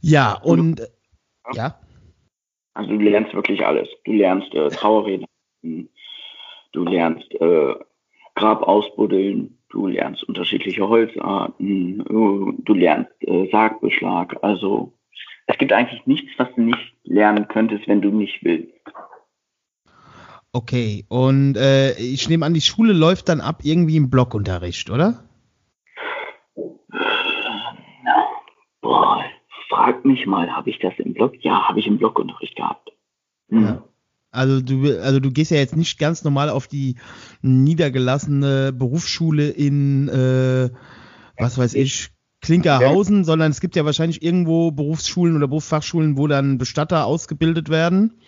S1: Ja, und ja.
S2: Also du lernst wirklich alles. Du lernst äh, Trauerreden, du lernst äh, Grab ausbuddeln, du lernst unterschiedliche Holzarten, du lernst äh, Sargbeschlag. Also es gibt eigentlich nichts, was du nicht lernen könntest, wenn du nicht willst.
S1: Okay, und äh, ich nehme an, die Schule läuft dann ab irgendwie im Blockunterricht, oder?
S2: Na, boah, frag mich mal, habe ich das im Block? Ja, habe ich im Blockunterricht gehabt. Hm.
S1: Ja. Also du, also du gehst ja jetzt nicht ganz normal auf die niedergelassene Berufsschule in, äh, was weiß ich, Klinkerhausen, sondern es gibt ja wahrscheinlich irgendwo Berufsschulen oder Berufsfachschulen, wo dann Bestatter ausgebildet werden.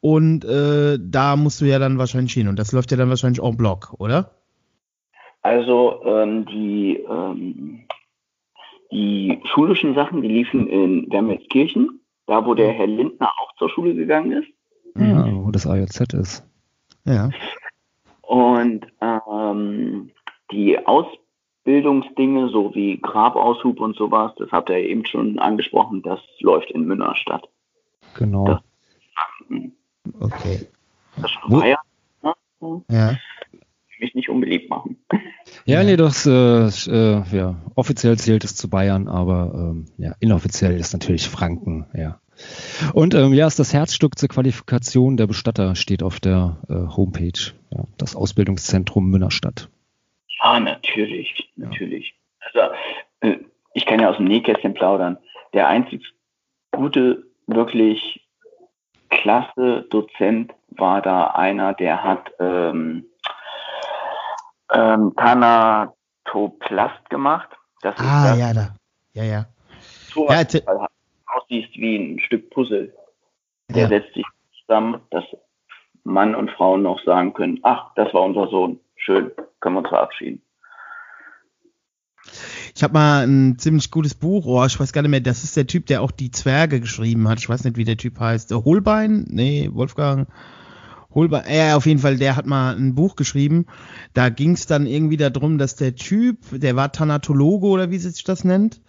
S1: Und äh, da musst du ja dann wahrscheinlich hin. Und das läuft ja dann wahrscheinlich en bloc, oder?
S2: Also ähm, die, ähm, die schulischen Sachen, die liefen in Wermelskirchen, da wo der Herr Lindner auch zur Schule gegangen ist.
S4: Ja, wo das AJZ ist.
S1: Ja.
S2: Und ähm, die Ausbildungsdinge, so wie Grabaushub und sowas, das habt ihr eben schon angesprochen, das läuft in Münnerstadt.
S4: Genau.
S2: Das-
S1: Okay.
S2: Das ist schon
S1: Wo-
S2: Bayern, ne?
S1: Ja.
S2: mich nicht unbeliebt machen.
S4: Ja, nee, das, äh, äh, ja, offiziell zählt es zu Bayern, aber ähm, ja, inoffiziell ist natürlich Franken, ja. Und ähm, ja, ist das Herzstück zur Qualifikation der Bestatter steht auf der äh, Homepage, ja, das Ausbildungszentrum Münnerstadt.
S2: Ja, natürlich, natürlich. Also, äh, ich kann ja aus dem Nähkästchen plaudern. Der einzig gute, wirklich klasse Dozent war da einer, der hat ähm, ähm, Thanatoplast gemacht. Das ist
S1: Ah,
S2: das,
S1: ja, da. Ja, ja.
S2: so
S1: Ja,
S2: aussieht wie ein Stück Puzzle. Der
S1: Ja.
S2: setzt sich zusammen, dass Mann und Frau noch sagen können, ach, das war unser Sohn. Schön, können wir uns verabschieden.
S1: Ich habe mal ein ziemlich gutes Buch, oh, ich weiß gar nicht mehr, das ist der Typ, der auch die Zwerge geschrieben hat. Ich weiß nicht, wie der Typ heißt. Holbein? Nee, Wolfgang. Holbein. Ja, auf jeden Fall, der hat mal ein Buch geschrieben. Da ging es dann irgendwie darum, dass der Typ, der war Thanatologe oder wie sich das nennt.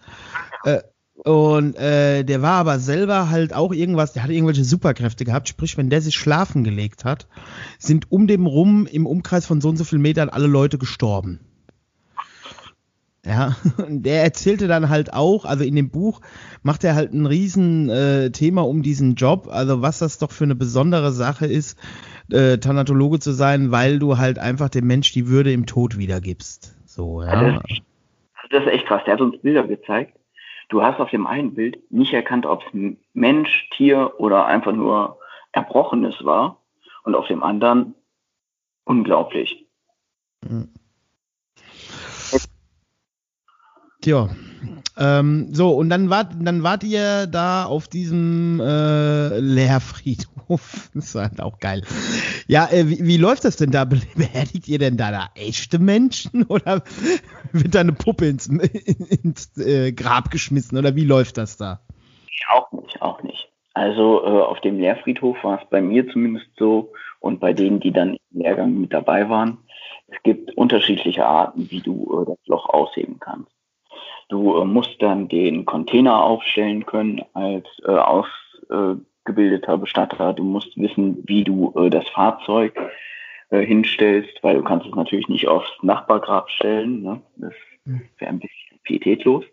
S1: Äh, und äh, der war aber selber halt auch irgendwas, der hatte irgendwelche Superkräfte gehabt. Sprich, wenn der sich schlafen gelegt hat, sind um dem rum im Umkreis von so und so vielen Metern alle Leute gestorben. Ja, und der erzählte dann halt auch, also in dem Buch macht er halt ein riesen äh, Thema um diesen Job, also was das doch für eine besondere Sache ist, äh, Thanatologe zu sein, weil du halt einfach dem Mensch die Würde im Tod wiedergibst. So, ja.
S2: Also, das ist echt krass. Der hat uns Bilder gezeigt. Du hast auf dem einen Bild nicht erkannt, ob es Mensch, Tier oder einfach nur Erbrochenes war. Und auf dem anderen unglaublich.
S1: Tja. Ähm, so, und dann wart, dann wart ihr da auf diesem äh, Lehrfriedhof. Das ist halt auch geil. Ja, äh, wie, wie läuft das denn da? Beerdigt ihr denn da, da echte Menschen oder wird da eine Puppe ins, ins äh, Grab geschmissen oder wie läuft das da?
S2: Auch nicht, auch nicht. Also äh, auf dem Lehrfriedhof war es bei mir zumindest so und bei denen, die dann im Lehrgang mit dabei waren. Es gibt unterschiedliche Arten, wie du äh, das Loch ausheben kannst. Du äh, musst dann den Container aufstellen können als äh, ausgebildeter Bestatter. Du musst wissen, wie du äh, das Fahrzeug äh, hinstellst, weil du kannst es natürlich nicht aufs Nachbargrab stellen. Ne? Das wäre ein bisschen pietätlos.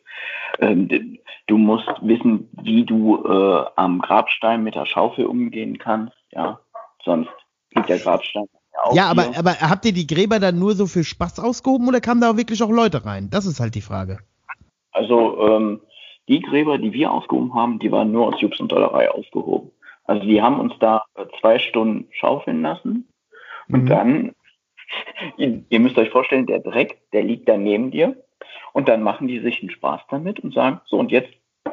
S2: Ähm, du musst wissen, wie du äh, am Grabstein mit der Schaufel umgehen kannst. Ja, sonst liegt der Grabstein auch
S1: Ja, aber,
S2: hier.
S1: aber habt ihr die Gräber dann nur so für Spaß ausgehoben oder kamen da auch wirklich auch Leute rein? Das ist halt die Frage.
S2: Also ähm, die Gräber, die wir ausgehoben haben, die waren nur aus Jux und Dollerei ausgehoben. Also die haben uns da äh, zwei Stunden schaufeln lassen und
S1: Mhm.
S2: dann, ihr, ihr müsst euch vorstellen, der Dreck, der liegt da neben dir und dann machen die sich einen Spaß damit und sagen, so und jetzt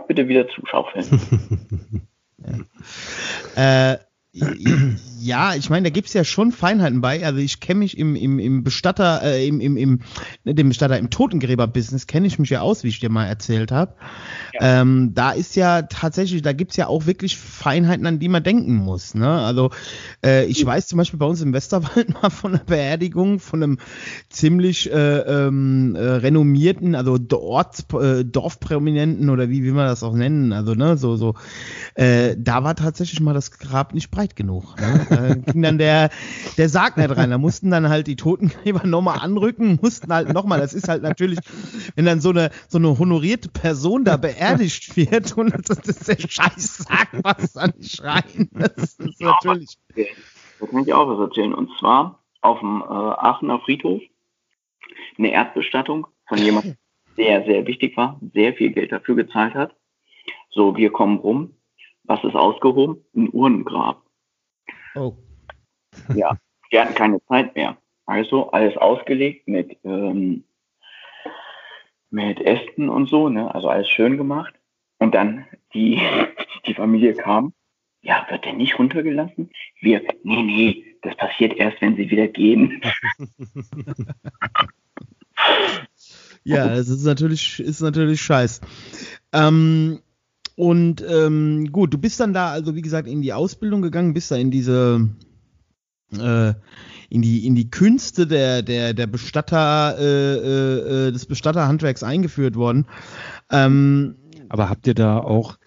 S2: bitte wieder zuschaufeln.
S1: Äh, j- Ja, ich meine, da gibt's ja schon Feinheiten bei. Also ich kenne mich im, im, im Bestatter, äh, im, im, im, ne, dem Bestatter, im Totengräber-Business kenne ich mich ja aus, wie ich dir mal erzählt habe. Ähm, da ist ja tatsächlich, da gibt's ja auch wirklich Feinheiten, an die man denken muss. Ne? Also äh, ich weiß zum Beispiel bei uns im Westerwald mal von einer Beerdigung von einem ziemlich äh, ähm, äh, renommierten, also Dort, äh, Dorfprominenten oder wie will man das auch nennen, also ne, so, so, äh, da war tatsächlich mal das Grab nicht breit genug. Ne? Da ging dann der, der Sarg nicht rein. Da mussten dann halt die Totengräber nochmal anrücken, mussten halt nochmal, das ist halt natürlich, wenn dann so eine, so eine honorierte Person da beerdigt wird und das ist der scheiß Sarg, was dann nicht rein. Das ist natürlich.
S2: Da kann ich auch was erzählen. Und zwar auf dem äh, Aachener Friedhof eine Erdbestattung von jemandem, der sehr wichtig war, sehr viel Geld dafür gezahlt hat. So, wir kommen rum. Was ist ausgehoben? Ein Urnengrab.
S1: Oh.
S2: Ja, wir hatten keine Zeit mehr. Also alles ausgelegt mit, ähm, mit Ästen und so, ne? Also alles schön gemacht. Und dann die, die Familie kam. Ja, wird der nicht runtergelassen? Wir, nee, nee, das passiert erst, wenn sie wieder gehen.
S1: Ja, es ist natürlich, ist natürlich scheiß. Ähm, und ähm, gut, du bist dann da, also wie gesagt, in die Ausbildung gegangen, bist da in diese, äh, in die, in die Künste der, der, der Bestatter, äh, äh, des Bestatterhandwerks eingeführt worden. Ähm,
S4: Aber habt ihr da auch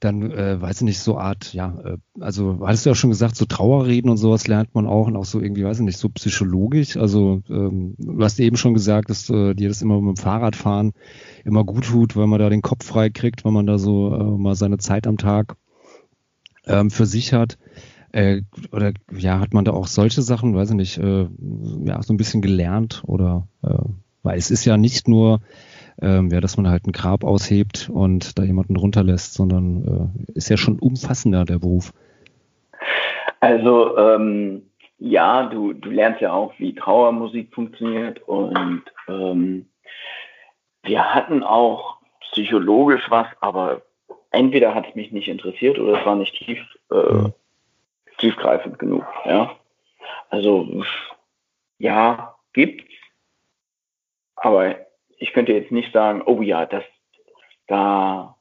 S4: dann, äh, weiß ich nicht, so Art, ja, äh, also hattest du ja schon gesagt, so Trauerreden und sowas lernt man auch und auch so irgendwie, weiß ich nicht, so psychologisch. Also ähm, du hast eben schon gesagt, dass äh, dir das immer mit dem Fahrradfahren immer gut tut, weil man da den Kopf frei kriegt, weil man da so äh, mal seine Zeit am Tag ähm, für sich hat. Äh, oder ja, hat man da auch solche Sachen, weiß ich nicht, äh, ja, so ein bisschen gelernt oder äh, weil es ist ja nicht nur ähm, ja, dass man halt ein Grab aushebt und da jemanden runterlässt, sondern äh, ist ja schon umfassender der Beruf.
S2: Also ähm, ja, du, du lernst ja auch, wie Trauermusik funktioniert und ähm, wir hatten auch psychologisch was, aber entweder hat es mich nicht interessiert oder es war nicht tief, äh, tiefgreifend genug. Ja, also ja, gibt's, aber ich könnte jetzt nicht sagen, oh ja, das da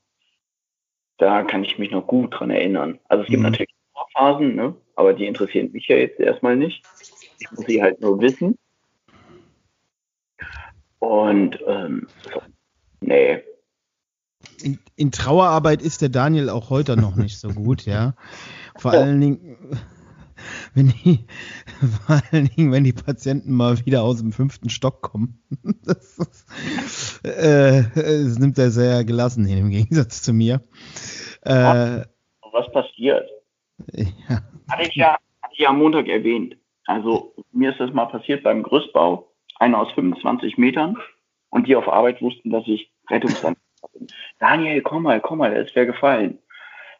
S2: da kann ich mich noch gut dran erinnern. Also es gibt
S1: Mhm.
S2: natürlich Phasen, ne? aber die interessieren mich ja jetzt erstmal nicht. Ich muss sie halt nur wissen. Und ähm, so. nee,
S1: in, in Trauerarbeit ist der Daniel auch heute noch nicht so gut, ja. Vor allen Dingen, wenn die, vor allen Dingen, wenn die Patienten mal wieder aus dem fünften Stock kommen. Das, ist, äh, das nimmt er sehr gelassen hin, im Gegensatz zu mir. Äh,
S2: was passiert?
S1: ja.
S2: Hatte ich ja, hatte ich ja am Montag erwähnt. Also mir ist das mal passiert beim Gerüstbau, einer aus 25 Metern und die auf Arbeit wussten, dass ich Rettungsanwalt bin. Daniel, komm mal, komm mal, da ist wer gefallen.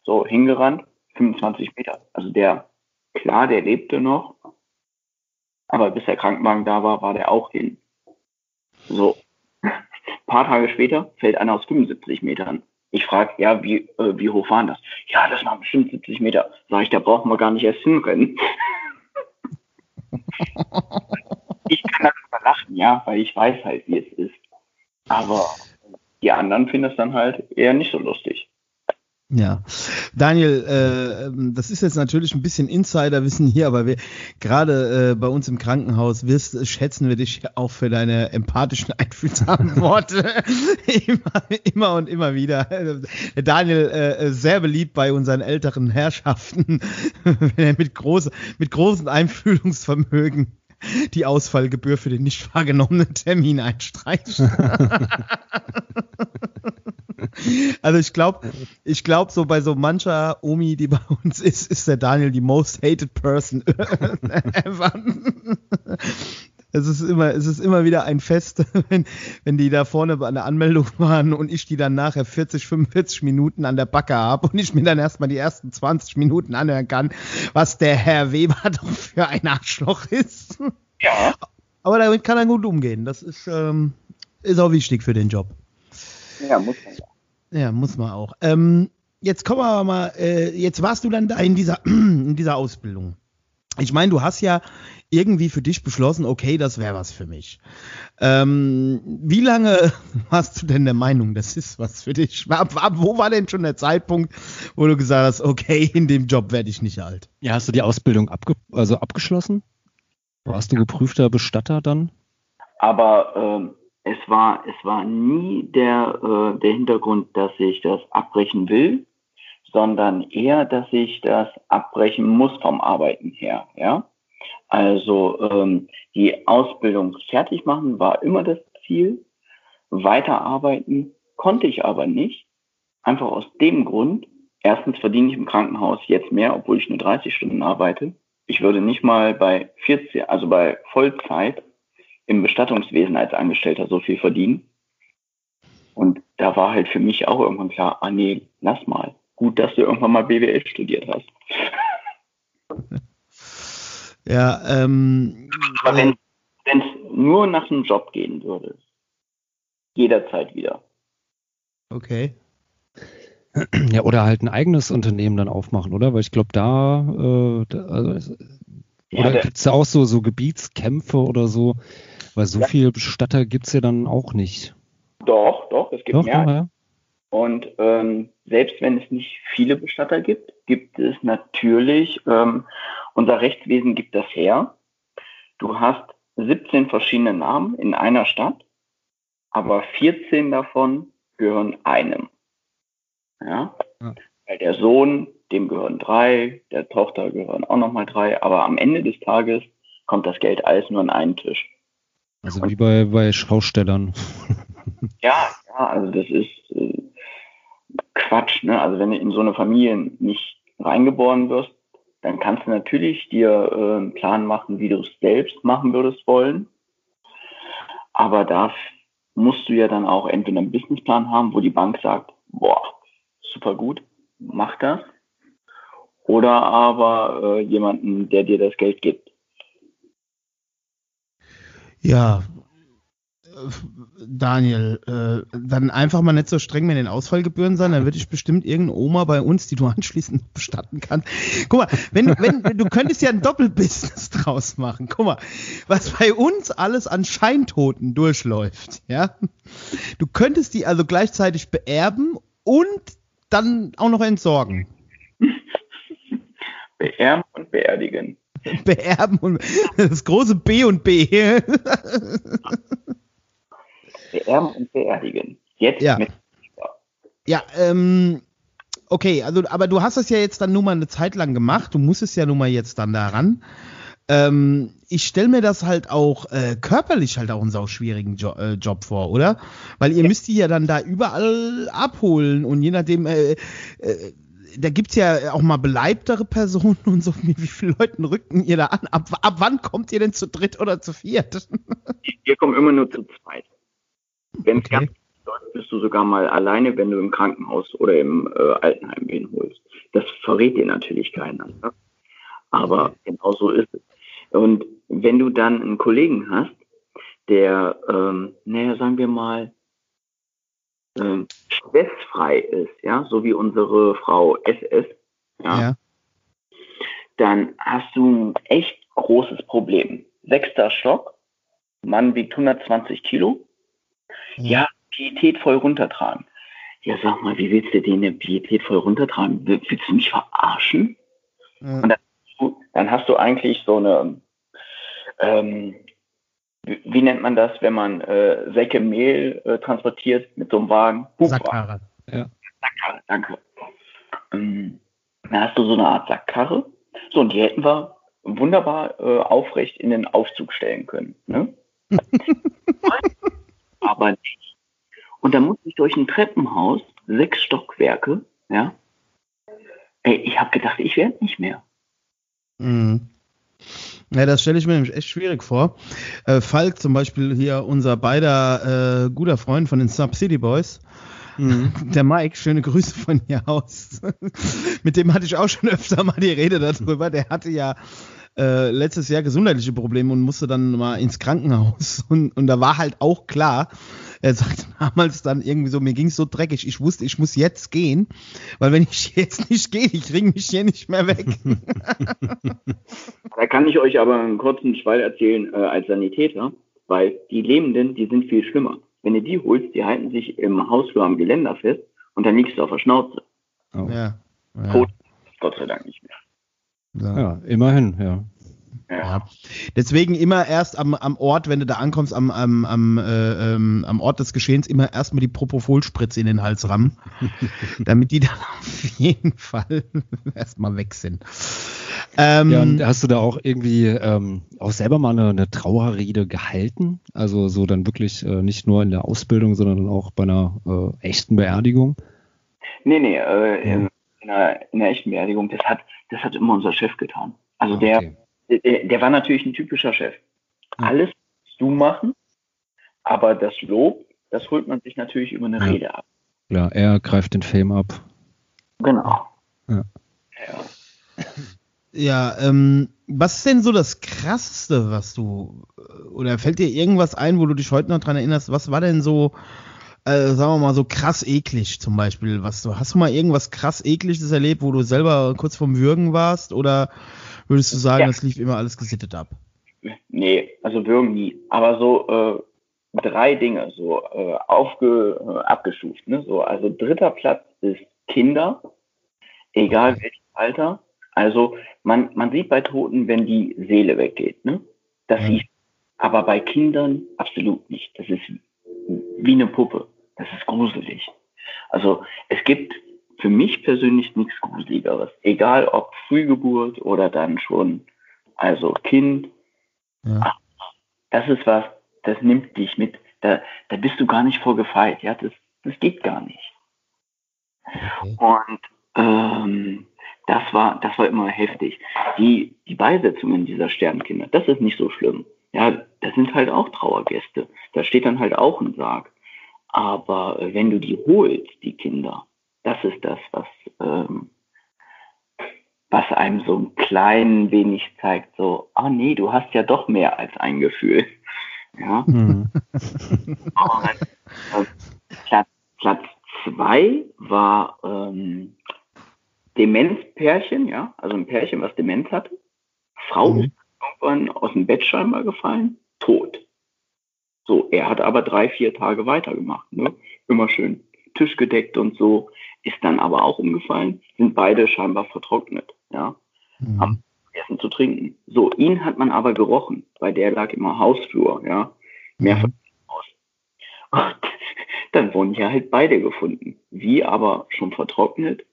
S2: So, hingerannt, 25 Meter. Also der, klar, der lebte noch, aber bis der Krankenwagen da war, war der auch hin. So, ein paar Tage später fällt einer aus 75 Metern. Ich frage, ja, wie, äh, wie hoch waren das? Ja, das waren bestimmt 70 Meter. Sag ich, da brauchen wir gar nicht erst hinrennen. ich kann darüber lachen, ja, weil ich weiß halt, wie es ist. Aber die anderen finden es dann halt eher nicht so lustig.
S1: Ja, Daniel, äh, das ist jetzt natürlich ein bisschen Insiderwissen hier, aber wir gerade äh, bei uns im Krankenhaus wirst, schätzen wir dich auch für deine empathischen, einfühlsamen Worte immer, immer und immer wieder. Der Daniel äh, sehr beliebt bei unseren älteren Herrschaften, wenn er mit, groß, mit großem Einfühlungsvermögen die Ausfallgebühr für den nicht wahrgenommenen Termin einstreicht. Also ich glaube, ich glaube so bei so mancher Omi, die bei uns ist, ist der Daniel die most hated person ever. Es ist immer, es ist immer wieder ein Fest, wenn, wenn die da vorne bei einer Anmeldung waren und ich die dann nachher 40, 45 Minuten an der Backe habe und ich mir dann erstmal die ersten 20 Minuten anhören kann, was der Herr Weber doch für ein Arschloch ist.
S2: Ja.
S1: Aber damit kann er gut umgehen. Das ist, ähm, ist auch wichtig für den Job.
S2: Ja, muss man ja.
S1: Ja, muss man auch. Ähm, jetzt kommen wir aber mal, äh, jetzt warst du dann da in dieser, in dieser Ausbildung. Ich meine, du hast ja irgendwie für dich beschlossen, okay, das wäre was für mich. Ähm, wie lange warst du denn der Meinung, das ist was für dich? Ab, ab, wo war denn schon der Zeitpunkt, wo du gesagt hast, okay, in dem Job werde ich nicht alt?
S4: Ja, hast du die Ausbildung abge also abgeschlossen? Warst du geprüfter Bestatter dann?
S2: Aber ähm, es war es war nie der äh, der Hintergrund, dass ich das abbrechen will, sondern eher, dass ich das abbrechen muss vom Arbeiten her. Ja, also ähm, die Ausbildung fertig machen war immer das Ziel. Weiterarbeiten konnte ich aber nicht, einfach aus dem Grund. Erstens verdiene ich im Krankenhaus jetzt mehr, obwohl ich nur 30 Stunden arbeite. Ich würde nicht mal bei 14, also bei Vollzeit im Bestattungswesen als Angestellter so viel verdienen. Und da war halt für mich auch irgendwann klar, ah nee, lass mal. Gut, dass du irgendwann mal BWL studiert hast.
S1: Ja, ähm,
S2: Aber wenn es nur nach einem Job gehen würde, jederzeit wieder.
S1: okay.
S4: Ja, oder halt ein eigenes Unternehmen dann aufmachen, oder? Weil ich glaube, da, äh, da also, es-
S2: Ja,
S4: oder
S2: der-
S4: gibt es da auch so, so Gebietskämpfe oder so? Weil so
S2: Ja.
S4: viel Bestatter gibt es ja dann auch nicht.
S2: Doch, doch, es gibt
S4: Doch,
S2: mehr.
S4: doch, ja.
S2: Und ähm, selbst wenn es nicht viele Bestatter gibt, gibt es natürlich, ähm, unser Rechtswesen gibt das her. Du hast 17 verschiedene Namen in einer Stadt, aber 14 davon gehören einem. Ja?
S4: Ja.
S2: Weil der Sohn, dem gehören drei, der Tochter gehören auch nochmal drei, aber am Ende des Tages kommt das Geld alles nur an einen Tisch.
S4: Also wie bei, bei Schaustellern.
S2: Ja, ja, also das ist äh, Quatsch, ne? Also wenn du in so eine Familie nicht reingeboren wirst, dann kannst du natürlich dir äh, einen Plan machen, wie du es selbst machen würdest wollen. Aber da musst du ja dann auch entweder einen Businessplan haben, wo die Bank sagt, boah, super gut, mach das. Oder aber äh, jemanden, der dir das Geld gibt.
S1: Ja, äh, Daniel, äh, dann einfach mal nicht so streng mit den Ausfallgebühren sein, dann würde ich bestimmt irgendeine Oma bei uns, die du anschließend bestatten kannst. Guck mal, wenn, wenn, du könntest ja ein Doppelbusiness draus machen. Guck mal, was bei uns alles an Scheintoten durchläuft, ja. Du könntest die also gleichzeitig beerben und dann auch noch entsorgen.
S2: Beerben und beerdigen.
S1: Beerben und das große B und B.
S2: Beerben und beerdigen. Jetzt
S1: Ja.
S2: mit
S1: Ja, ähm, okay, also, aber du hast das ja jetzt dann nur mal eine Zeit lang gemacht. Du musst es ja nun mal jetzt dann daran. Ähm, ich stelle mir das halt auch äh, körperlich halt auch einen sau schwierigen jo äh, Job vor, oder? Weil ihr müsst die ja dann da überall abholen und je nachdem, äh, äh, da gibt's ja auch mal beleibtere Personen und so. Wie vielen Leuten rücken ihr da an? Ab, ab wann kommt ihr denn zu dritt oder zu viert?
S2: Wir kommen immer nur zu zweit. Wenn es
S1: Okay.
S2: ganz läuft, bist du sogar mal alleine, wenn du im Krankenhaus oder im äh, Altenheim hinholst. Das verrät dir natürlich keiner. Ne? Aber genau so ist es. Und wenn du dann einen Kollegen hast, der, ähm, naja, sagen wir mal, ähm, stressfrei ist, ja, so wie unsere Frau SS, ja, dann hast du ein echt großes Problem. Sechster Stock, Mann wiegt 120 Kilo, ja, pietätvoll runtertragen. Ja, sag mal, wie willst du den denn pietätvoll runtertragen? Will- Willst du mich verarschen?
S1: Ja.
S2: Du- Dann hast du eigentlich so eine, ähm, wie, nennt man das, wenn man äh, Säcke Mehl äh, transportiert mit so einem Wagen?
S1: Sackkarre.
S2: Sackkarre, danke. Ähm, dann hast du so eine Art Sackkarre. So, und die hätten wir wunderbar äh, aufrecht in den Aufzug stellen können. Ne? Aber nicht. Und dann musste ich durch ein Treppenhaus, sechs Stockwerke, ja. Ey, ich habe gedacht, ich werde nicht mehr.
S1: Mhm. Ja, das stelle ich mir nämlich echt schwierig vor. Äh, Falk zum Beispiel hier, unser beider äh, guter Freund von den Sub City Boys, der Mike, schöne Grüße von hier aus. Mit dem hatte ich auch schon öfter mal die Rede darüber. Der hatte ja äh, letztes Jahr gesundheitliche Probleme und musste dann mal ins Krankenhaus. Und, und da war halt auch klar, Er sagte damals dann irgendwie so, mir ging's so dreckig, ich wusste, ich muss jetzt gehen, weil wenn ich jetzt nicht gehe, ich kriege mich hier nicht mehr weg.
S2: Da kann ich euch aber einen kurzen Schwall erzählen äh, als Sanitäter, weil die Lebenden, die sind viel schlimmer. Wenn du die holst, die halten sich im Hausflur am Geländer fest und dann liegst du auf der Schnauze.
S4: Oh.
S1: ja. Ja.
S2: Tot. Gott sei Dank nicht mehr.
S1: Ja.
S4: Ja, immerhin, ja.
S1: Ja. Deswegen immer erst am, am Ort, wenn du da ankommst, am, am, am, äh, ähm, am Ort des Geschehens, immer erstmal die Propofol-Spritze in den Hals rammen, damit die dann auf jeden Fall erstmal weg sind. Ähm,
S4: Ja, und hast du da auch irgendwie ähm, auch selber mal eine, eine Trauerrede gehalten? Also so dann wirklich äh, nicht nur in der Ausbildung, sondern auch bei einer äh, echten Beerdigung?
S2: Nee, nee, äh, in, in, einer, in einer echten Beerdigung, das hat, das hat immer unser Chef getan. Also
S4: Ah,
S2: der,
S4: okay.
S2: Der, der war natürlich ein typischer Chef.
S4: Ja.
S2: Alles musst du machen, aber das Lob, das holt man sich natürlich über eine
S4: Ja.
S2: Rede ab.
S4: Klar, er greift den Fame ab.
S2: Genau.
S4: Ja.
S2: Ja.
S1: Ja, ähm, was ist denn so das Krasseste, was du, äh, oder fällt dir irgendwas ein, wo du dich heute noch dran erinnerst? Was war denn so, äh, sagen wir mal, so krass eklig zum Beispiel? Was du, hast du mal irgendwas krass ekliges erlebt, wo du selber kurz vorm Würgen warst? Oder würdest du sagen,
S2: Ja.
S1: das lief immer alles gesittet ab?
S2: Nee, also würgen nie. Aber so äh, drei Dinge, so äh, aufge, äh, abgestuft. Ne? So, also dritter Platz ist Kinder, egal
S1: Okay.
S2: welches Alter. Also man, man sieht bei Toten, wenn die Seele weggeht. Ne? Das
S1: Ja.
S2: sieht aber bei Kindern absolut nicht. Das ist wie eine Puppe. Das ist gruselig. Also es gibt für mich persönlich nichts Gruseligeres. Egal ob Frühgeburt oder dann schon, also Kind,
S1: Ja.
S2: das ist was, das nimmt dich mit. Da, da bist du gar nicht vorgefeit. Ja, das, das geht gar nicht.
S1: Okay.
S2: Und ähm, das war, das war immer heftig. Die, die Beisetzungen dieser Sternkinder, das ist nicht so schlimm. Ja, das sind halt auch Trauergäste. Da steht dann halt auch ein Sarg. Aber äh, wenn du die holst, die Kinder, das ist das, was, ähm, was einem so ein klein wenig zeigt, so, ah nee, du hast ja doch mehr als ein Gefühl. Ja.
S4: Mhm.
S2: Aber, äh, Platz, Platz zwei war ähm, Demenzpärchen, ja, also ein Pärchen, was Demenz hatte. Frau
S1: Mhm.
S2: ist irgendwann aus dem Bett scheinbar gefallen, tot. So, er hat aber drei, vier Tage weitergemacht, ne? Immer schön Tisch gedeckt und so, ist dann aber auch umgefallen, sind beide scheinbar vertrocknet, ja
S1: Mhm.
S2: vergessen zu trinken. So, ihn hat man aber gerochen, weil der lag immer Hausflur, ja. Mehrfach
S1: Mhm.
S2: aus. Und dann wurden hier halt beide gefunden. Sie aber schon vertrocknet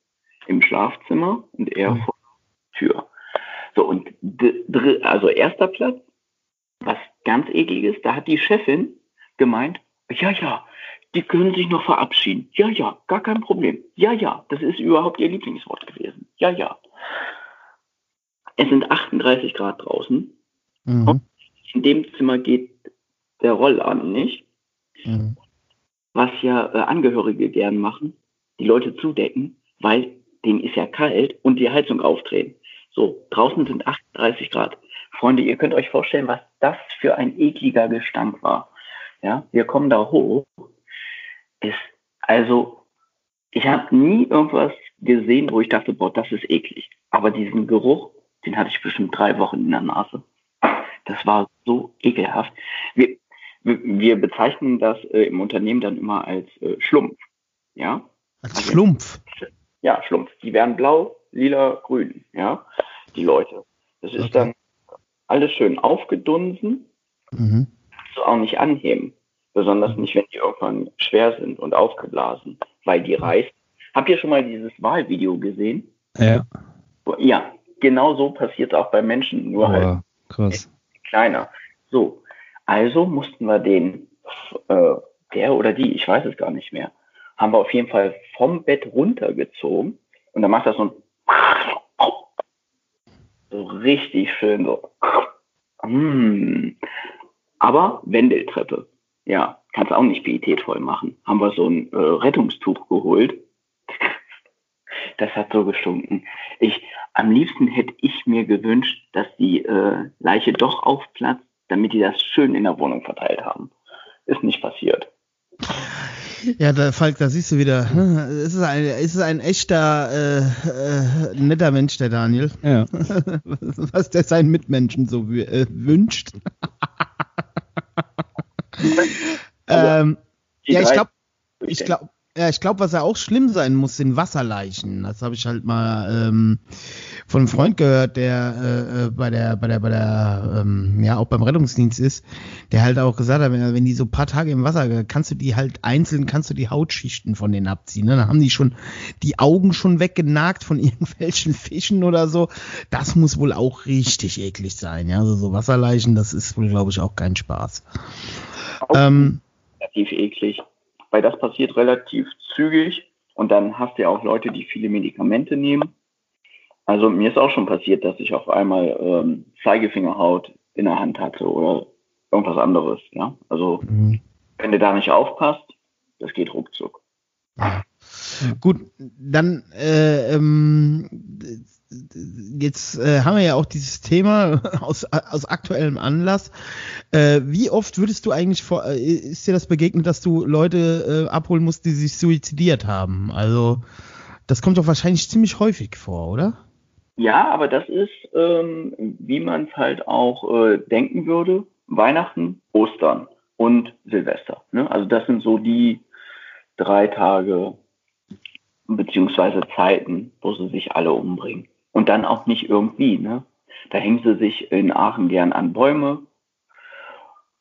S2: im Schlafzimmer und er
S1: Mhm.
S2: vor der Tür. So, und also erster Platz, was ganz ekliges, da hat die Chefin gemeint, ja, ja, die können sich noch verabschieden. Ja, ja, gar kein Problem. Ja, ja, das ist überhaupt ihr Lieblingswort gewesen. Ja, ja. Es sind 38 Grad draußen.
S1: Mhm.
S2: In dem Zimmer geht der Rollladen nicht,
S1: Mhm.
S2: was ja äh, Angehörige gern machen, die Leute zudecken, weil denen ist ja kalt und die Heizung aufdrehen. So, draußen sind 38 Grad. Freunde, ihr könnt euch vorstellen, was das für ein ekliger Gestank war. Ja, wir kommen da hoch. Ist, also, ich habe nie irgendwas gesehen, wo ich dachte, boah, das ist eklig. Aber diesen Geruch, den hatte ich bestimmt drei Wochen in der Nase. Das war so ekelhaft. Wir, wir- bezeichnen das äh, im Unternehmen dann immer als äh, Schlumpf. Ja?
S1: Als Schlumpf.
S2: Ja, Schlumpf. Die werden blau, lila, grün. Ja? Die Leute. Das ist
S1: Okay.
S2: dann alles schön aufgedunsen,
S1: Mhm.
S2: so auch nicht anheben. Besonders nicht, wenn die irgendwann schwer sind und aufgeblasen, weil die reißen. Habt ihr schon mal dieses Wahlvideo gesehen?
S4: Ja,
S2: Ja, genau so passiert auch bei Menschen, nur halt
S4: aber krass.
S2: kleiner. So, also mussten wir den, äh, der oder die, ich weiß es gar nicht mehr, haben wir auf jeden Fall vom Bett runtergezogen und dann macht das so ein so richtig schön so. Mm. Aber Wendeltreppe. Ja, kannst auch nicht pietätvoll machen. Haben wir so ein äh, Rettungstuch geholt. Das hat so gestunken. Ich, am liebsten hätte ich mir gewünscht, dass die äh, Leiche doch aufplatzt, damit die das schön in der Wohnung verteilt haben. Ist nicht passiert.
S1: Ja, da, Falk, da siehst du wieder. hm, Es ist ein, es ist ein echter, äh, äh, netter Mensch, der Daniel.
S4: Ja.
S1: Was der seinen Mitmenschen so äh, wünscht. ähm,
S2: Die
S1: ja, ich glaube, ich glaube, ja, ich glaube, was ja auch schlimm sein muss, sind Wasserleichen. Das habe ich halt mal ähm, von einem Freund gehört, der äh, äh, bei der, bei der, bei der, ähm, ja, auch beim Rettungsdienst ist, der halt auch gesagt hat, wenn, wenn die so ein paar Tage im Wasser, kannst du die halt einzeln, kannst du die Hautschichten von denen abziehen. Ne? Dann haben die schon die Augen schon weggenagt von irgendwelchen Fischen oder so. Das muss wohl auch richtig eklig sein. Ja, also so Wasserleichen, das ist wohl, glaube ich, auch kein Spaß. Ähm,
S2: relativ eklig, weil das passiert relativ zügig und dann hast du ja auch Leute, die viele Medikamente nehmen. Also mir ist auch schon passiert, dass ich auf einmal ähm, Zeigefingerhaut in der Hand hatte oder irgendwas anderes. Ja, also
S1: mh.
S2: wenn du da nicht aufpasst, das geht ruckzuck.
S1: Gut, dann äh, ähm, jetzt äh, haben wir ja auch dieses Thema aus, aus aktuellem Anlass. Äh, wie oft würdest du eigentlich vor, äh, ist dir das begegnet, dass du Leute äh, abholen musst, die sich suizidiert haben? Also das kommt doch wahrscheinlich ziemlich häufig vor, oder?
S2: Ja, aber das ist, ähm, wie man es halt auch äh, denken würde, Weihnachten, Ostern und Silvester. Ne? Also das sind so die drei Tage beziehungsweise Zeiten, wo sie sich alle umbringen. Und dann auch nicht irgendwie. Ne? Da hängen sie sich in Aachen gern an Bäume,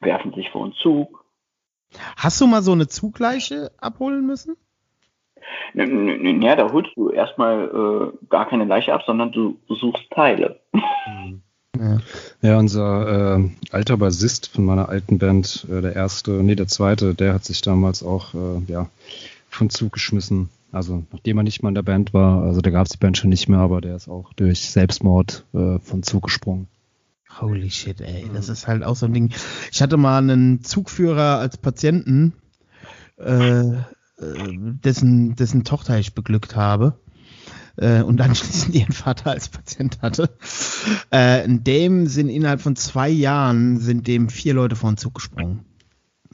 S2: werfen sich vor einen Zug.
S1: Hast du mal so eine Zugleiche abholen müssen?
S2: N- n- n- Ja, da holst du erstmal äh, gar keine Leiche ab, sondern du, du suchst Teile.
S1: Ja.
S4: Ja, unser äh, alter Bassist von meiner alten Band, äh, der erste, nee, der zweite, der hat sich damals auch äh, ja, von Zug geschmissen. Also nachdem er nicht mal in der Band war, also da gab es die Band schon nicht mehr, aber der ist auch durch Selbstmord äh, von Zug gesprungen.
S1: Holy shit, ey. Das ist halt auch so ein Ding. Ich hatte mal einen Zugführer als Patienten, äh, äh, dessen, dessen Tochter ich beglückt habe. Äh, und anschließend ihren Vater als Patient hatte. Äh, in dem sind innerhalb von zwei Jahren sind dem vier Leute vor den Zug gesprungen.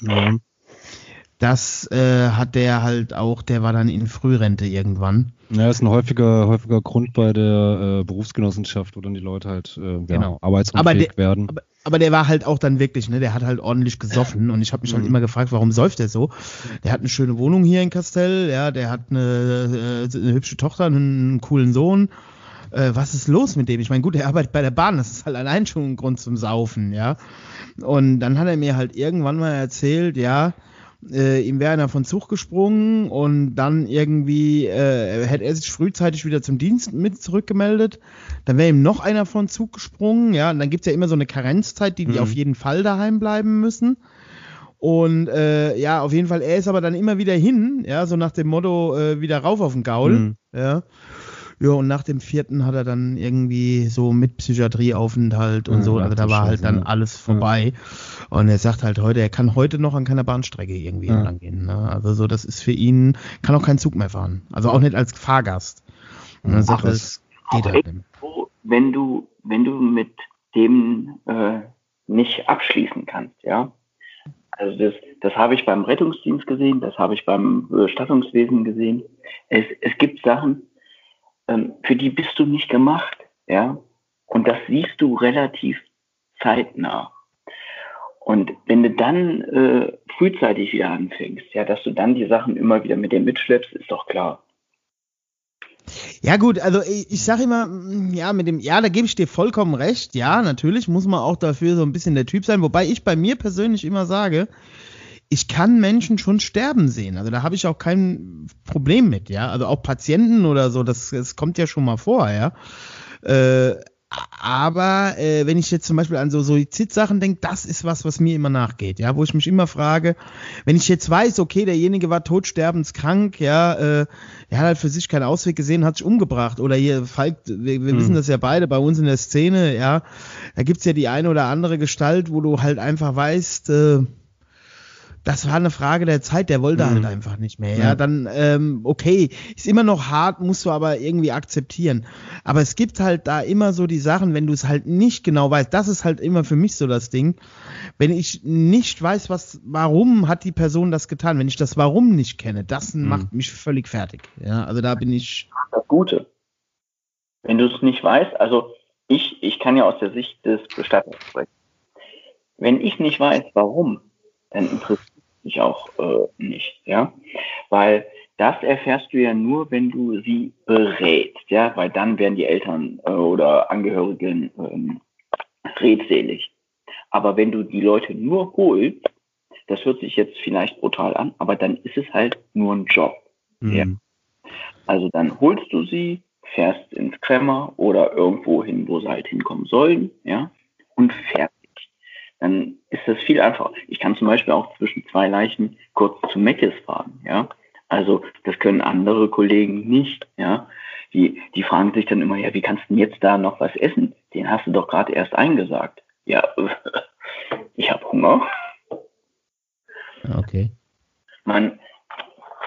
S4: Ja.
S1: Das äh, hat der halt auch, der war dann in Frührente irgendwann.
S4: Ja, ist ein häufiger, häufiger Grund bei der äh, Berufsgenossenschaft, wo dann die Leute halt äh, ja,
S1: Genau.
S4: arbeitsunfähig
S1: Aber
S4: werden.
S1: Aber, aber der war halt auch dann wirklich, ne, der hat halt ordentlich gesoffen und ich habe mich halt
S4: Mhm.
S1: immer gefragt, warum säuft der so? Der hat eine schöne Wohnung hier in Castell, ja, der hat eine, äh, eine hübsche Tochter, einen coolen Sohn. Äh, was ist los mit dem? Ich meine, gut, er arbeitet bei der Bahn, das ist halt allein schon ein Grund zum Saufen, ja. Und dann hat er mir halt irgendwann mal erzählt, ja, äh, ihm wäre einer von Zug gesprungen und dann irgendwie äh, hätte er sich frühzeitig wieder zum Dienst mit zurückgemeldet. Dann wäre ihm noch einer von Zug gesprungen, ja. Und dann gibt's ja immer so eine Karenzzeit, die die
S4: Mhm.
S1: auf jeden Fall daheim bleiben müssen. Und äh, ja, auf jeden Fall, er ist aber dann immer wieder hin, ja, so nach dem Motto, äh, wieder rauf auf den Gaul.
S4: Mhm.
S1: Ja. Ja, und nach dem vierten hat er dann irgendwie so mit Psychiatrieaufenthalt und
S4: Ja,
S1: so,
S4: ach
S1: also da war halt dann
S4: ja.
S1: alles vorbei. Und er sagt halt heute, er kann heute noch an keiner Bahnstrecke irgendwie
S4: Ja.
S1: entlang gehen. Ne? Also so, das ist für ihn, kann auch kein Zug mehr fahren. Also auch nicht als Fahrgast. Und er sagt, das geht halt nicht.
S2: wenn du, wenn du mit dem äh, nicht abschließen kannst, ja. Also das, das habe ich beim Rettungsdienst gesehen, das habe ich beim Bestattungswesen gesehen. Es, es gibt Sachen, ähm, für die bist du nicht gemacht, ja. Und das siehst du relativ zeitnah. Und wenn du dann äh, frühzeitig wieder anfängst, ja, dass du dann die Sachen immer wieder mit dir mitschleppst, ist doch klar.
S1: Ja gut, also ich, ich sage immer, mm, ja, mit dem, ja, da gebe ich dir vollkommen recht. Ja, natürlich muss man auch dafür so ein bisschen der Typ sein, wobei ich bei mir persönlich immer sage, ich kann Menschen schon sterben sehen. Also da habe ich auch kein Problem mit, ja. Also auch Patienten oder so, das, das kommt ja schon mal vor, ja. Äh, aber äh, wenn ich jetzt zum Beispiel an so Suizidsachen denke, das ist was, was mir immer nachgeht, ja, wo ich mich immer frage, wenn ich jetzt weiß, okay, derjenige war todsterbenskrank, ja, äh, er hat halt für sich keinen Ausweg gesehen, hat sich umgebracht. Oder hier, Falk, wir, wir
S4: Mhm.
S1: wissen das ja beide bei uns in der Szene, ja, da gibt's ja die eine oder andere Gestalt, wo du halt einfach weißt, äh, das war eine Frage der Zeit, der wollte
S4: Mhm.
S1: halt einfach nicht mehr. Ja,
S4: Ja.
S1: dann, ähm, okay, ist immer noch hart, musst du aber irgendwie akzeptieren. Aber es gibt halt da immer so die Sachen, wenn du es halt nicht genau weißt, das ist halt immer für mich so das Ding. Wenn ich nicht weiß, was, warum hat die Person das getan, wenn ich das Warum nicht kenne, das
S4: Mhm.
S1: macht mich völlig fertig. Ja, also da bin ich,
S2: das Gute. Wenn du es nicht weißt, also ich, ich kann ja aus der Sicht des Bestatters sprechen. Wenn ich nicht weiß, warum, dann interessiert mich auch äh, nicht, ja, weil das erfährst du ja nur, wenn du sie berätst, ja, weil dann werden die Eltern äh, oder Angehörigen ähm, redselig. Aber wenn du die Leute nur holst, das hört sich jetzt vielleicht brutal an, aber dann ist es halt nur ein Job. Ja.
S4: Mhm.
S2: Also dann holst du sie, fährst ins Kremmer oder irgendwo hin, wo sie halt hinkommen sollen, ja, und fertig. Dann ist das viel einfacher. Ich kann zum Beispiel auch zwischen zwei Leichen kurz zu Meckes fahren, ja. Also das können andere Kollegen nicht, ja. Die, die fragen sich dann immer, ja, wie kannst du denn jetzt da noch was essen? Den hast du doch gerade erst eingesagt. Ja, ich habe Hunger.
S1: okay.
S2: man,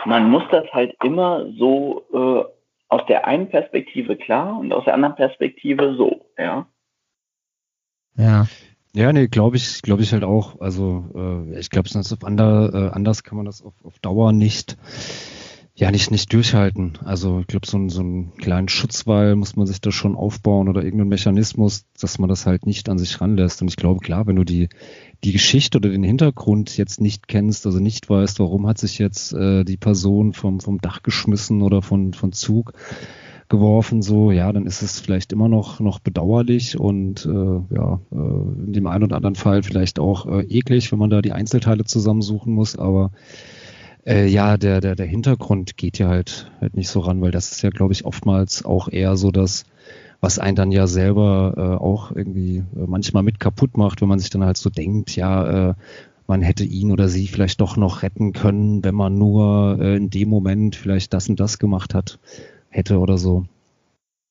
S2: man muss das halt immer so äh, aus der einen Perspektive klar und aus der anderen Perspektive so, ja.
S1: Ja.
S4: Ja, nee, glaube ich, glaube ich halt auch. Also äh, ich glaube, sonst ander, äh, anders kann man das auf, auf Dauer nicht, ja, nicht, nicht durchhalten. Also ich glaube, so, ein- so einen kleinen Schutzwall muss man sich da schon aufbauen oder irgendeinen Mechanismus, dass man das halt nicht an sich ranlässt. Und ich glaube, klar, wenn du die, die Geschichte oder den Hintergrund jetzt nicht kennst, also nicht weißt, warum hat sich jetzt äh, die Person vom, vom Dach geschmissen oder von, von Zug geworfen, so, ja, dann ist es vielleicht immer noch, noch bedauerlich und äh, ja, äh, in dem einen oder anderen Fall vielleicht auch äh, eklig, wenn man da die Einzelteile zusammensuchen muss, aber äh, ja, der, der, der Hintergrund geht ja halt, halt nicht so ran, weil das ist ja, glaube ich, oftmals auch eher so das, was einen dann ja selber äh, auch irgendwie äh, manchmal mit kaputt macht, wenn man sich dann halt so denkt, ja, äh, man hätte ihn oder sie vielleicht doch noch retten können, wenn man nur äh, in dem Moment vielleicht das und das gemacht hat, hätte oder so.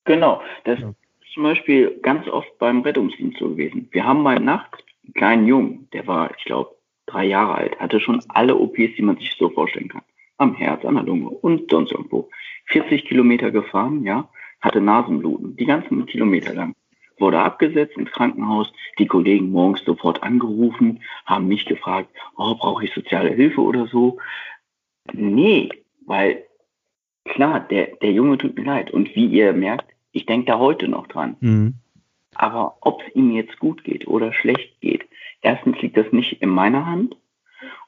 S2: Genau. Das
S4: Ja.
S2: ist zum Beispiel ganz oft beim Rettungsdienst so gewesen. Wir haben mal nachts einen kleinen Jungen, der war, ich glaube, drei Jahre alt, hatte schon alle OPs, die man sich so vorstellen kann. Am Herz, an der Lunge und sonst irgendwo. 40 Kilometer gefahren, ja, hatte Nasenbluten, die ganzen Kilometer lang. Wurde abgesetzt ins Krankenhaus, die Kollegen morgens sofort angerufen, haben mich gefragt, oh, brauche ich soziale Hilfe oder so? Nee, weil klar, der, der Junge tut mir leid. Und wie ihr merkt, ich denke da heute noch dran.
S4: Mhm.
S2: Aber ob es ihm jetzt gut geht oder schlecht geht, erstens liegt das nicht in meiner Hand.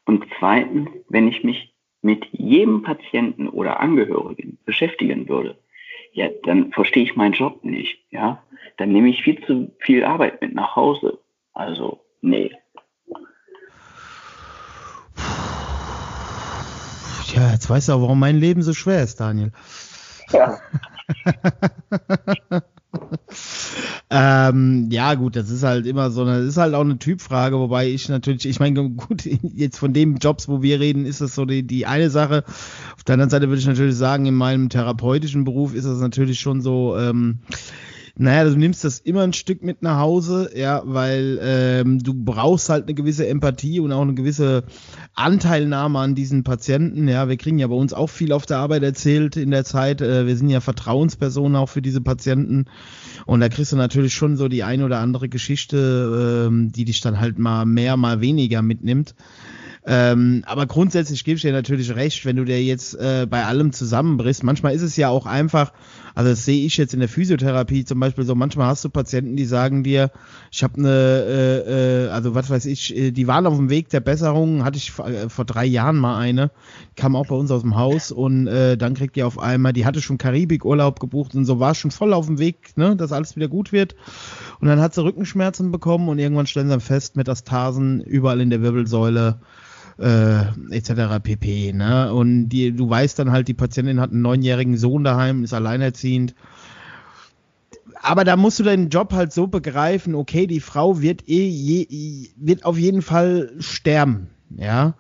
S2: Und zweitens, wenn ich mich mit jedem Patienten oder Angehörigen beschäftigen würde, ja, dann verstehe ich meinen Job nicht, ja. Dann nehme ich viel zu viel Arbeit mit nach Hause. Also, nee.
S1: Ja, jetzt weißt du auch, warum mein Leben so schwer ist, Daniel.
S2: Ja.
S1: ähm, ja, gut, das ist halt immer so eine, das ist halt auch eine Typfrage, wobei ich natürlich, ich meine, gut, jetzt von den Jobs, wo wir reden, ist das so die, die eine Sache. Auf der anderen Seite würde ich natürlich sagen, in meinem therapeutischen Beruf ist das natürlich schon so, ähm, naja, du nimmst das immer ein Stück mit nach Hause, ja, weil ähm, du brauchst halt eine gewisse Empathie und auch eine gewisse Anteilnahme an diesen Patienten. Ja, wir kriegen ja bei uns auch viel auf der Arbeit erzählt in der Zeit. Äh, wir sind ja Vertrauenspersonen auch für diese Patienten. Und da kriegst du natürlich schon so die eine oder andere Geschichte, ähm, die dich dann halt mal mehr, mal weniger mitnimmt. Ähm, aber grundsätzlich gebe ich dir natürlich recht, wenn du dir jetzt äh, bei allem zusammenbrichst. Manchmal ist es ja auch einfach, also das sehe ich jetzt in der Physiotherapie zum Beispiel so, manchmal hast du Patienten, die sagen dir, ich habe eine, äh, äh, also was weiß ich, äh, die waren auf dem Weg der Besserung, hatte ich vor, äh, vor drei Jahren mal eine, kam auch bei uns aus dem Haus und äh, dann kriegt die auf einmal, die hatte schon Karibikurlaub gebucht und so war schon voll auf dem Weg, ne, dass alles wieder gut wird. Und dann hat sie Rückenschmerzen bekommen und irgendwann stellen sie dann fest, Metastasen überall in der Wirbelsäule äh, etc. pp. Ne? Und die, du weißt dann halt, die Patientin hat einen neunjährigen Sohn daheim, ist alleinerziehend. Aber da musst du deinen Job halt so begreifen, okay, die Frau wird eh je, wird auf jeden Fall sterben. Ja.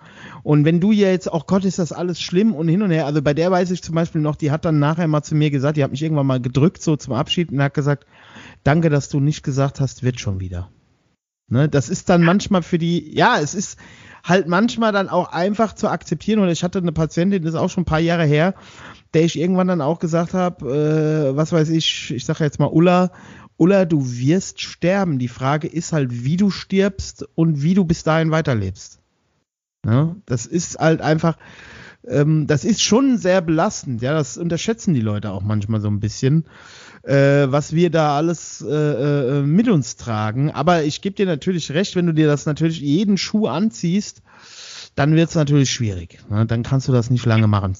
S1: Und wenn du ja jetzt, auch Gott, ist das alles schlimm und hin und her. Also bei der weiß ich zum Beispiel noch, die hat dann nachher mal zu mir gesagt, die hat mich irgendwann mal gedrückt, so zum Abschied, und hat gesagt, danke, dass du nicht gesagt hast, wird schon wieder. Ne, das ist dann manchmal für die, ja, es ist halt manchmal dann auch einfach zu akzeptieren. Und ich hatte eine Patientin, das ist auch schon ein paar Jahre her, der ich irgendwann dann auch gesagt habe, äh, was weiß ich, ich sage jetzt mal Ulla, Ulla, du wirst sterben. Die Frage ist halt, wie du stirbst und wie du bis dahin weiterlebst. Ja, das ist halt einfach, ähm, das ist schon sehr belastend. Ja, das unterschätzen die Leute auch manchmal so ein bisschen, äh, was wir da alles äh, äh, mit uns tragen. Aber ich gebe dir natürlich recht, wenn du dir das natürlich jeden Schuh anziehst, dann wird es natürlich schwierig. Ne? Dann kannst du das nicht lange machen.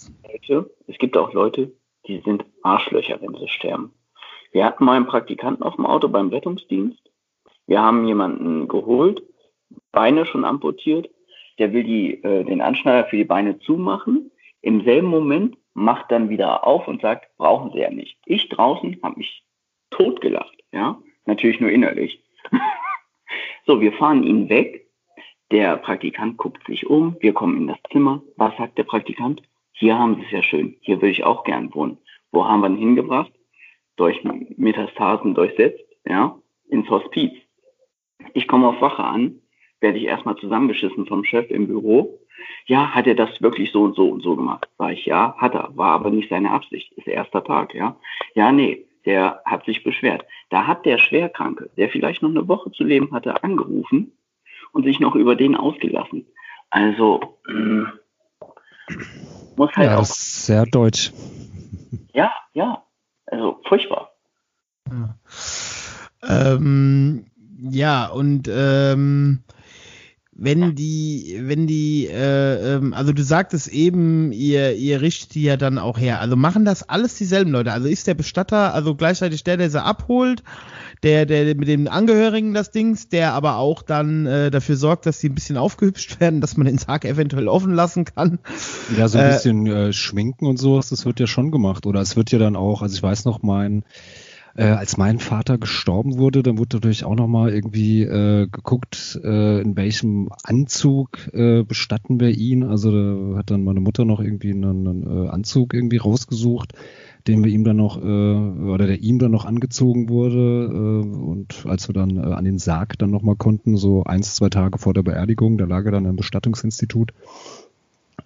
S2: Es gibt auch Leute, die sind Arschlöcher, wenn sie sterben. Wir hatten mal einen Praktikanten auf dem Auto beim Rettungsdienst. Wir haben jemanden geholt, Beine schon amputiert. Der will die, äh, den Anschneider für die Beine zumachen. Im selben Moment macht dann wieder auf und sagt, brauchen Sie ja nicht. Ich draußen habe mich totgelacht, ja, natürlich nur innerlich. so, wir fahren ihn weg. Der Praktikant guckt sich um. Wir kommen in das Zimmer. Was sagt der Praktikant? Hier haben Sie es ja schön. Hier würde ich auch gern wohnen. Wo haben wir ihn hingebracht? Durch Metastasen durchsetzt, ja, ins Hospiz. Ich komme auf Wache an, werde ich erstmal zusammengeschissen vom Chef im Büro. Ja, hat er das wirklich so und so und so gemacht? Sag ich, ja, hat er, war aber nicht seine Absicht. Ist der erste Tag, ja. Ja, nee, der hat sich beschwert. Da hat der Schwerkranke, der vielleicht noch eine Woche zu leben hatte, angerufen und sich noch über den ausgelassen. Also, mh, muss halt
S4: Ja,
S2: auch,
S4: ist sehr deutsch.
S2: ja, ja, also furchtbar.
S1: Ja. Ähm, ja, und ähm, wenn die, wenn die, äh, ähm, also du sagtest eben, ihr, ihr richtet die ja dann auch her. Also machen das alles dieselben Leute. Also ist der Bestatter, also gleichzeitig der, der sie abholt, der, der mit den Angehörigen das Dings, der aber auch dann äh, dafür sorgt, dass sie ein bisschen aufgehübscht werden, dass man den Sarg eventuell offen lassen kann.
S4: Ja, so ein
S1: Äh,
S4: bisschen äh, Schminken und sowas, das wird ja schon gemacht. Oder es wird ja dann auch, also ich weiß noch, mein, äh, als mein Vater gestorben wurde, dann wurde natürlich auch nochmal irgendwie äh, geguckt, äh, in welchem Anzug äh, bestatten wir ihn. Also da hat dann meine Mutter noch irgendwie einen, einen äh, Anzug irgendwie rausgesucht, den wir ihm dann noch, äh, oder der ihm dann noch angezogen wurde. Äh, und als wir dann äh, an den Sarg dann nochmal konnten, so eins, zwei Tage vor der Beerdigung, da lag er dann im Bestattungsinstitut.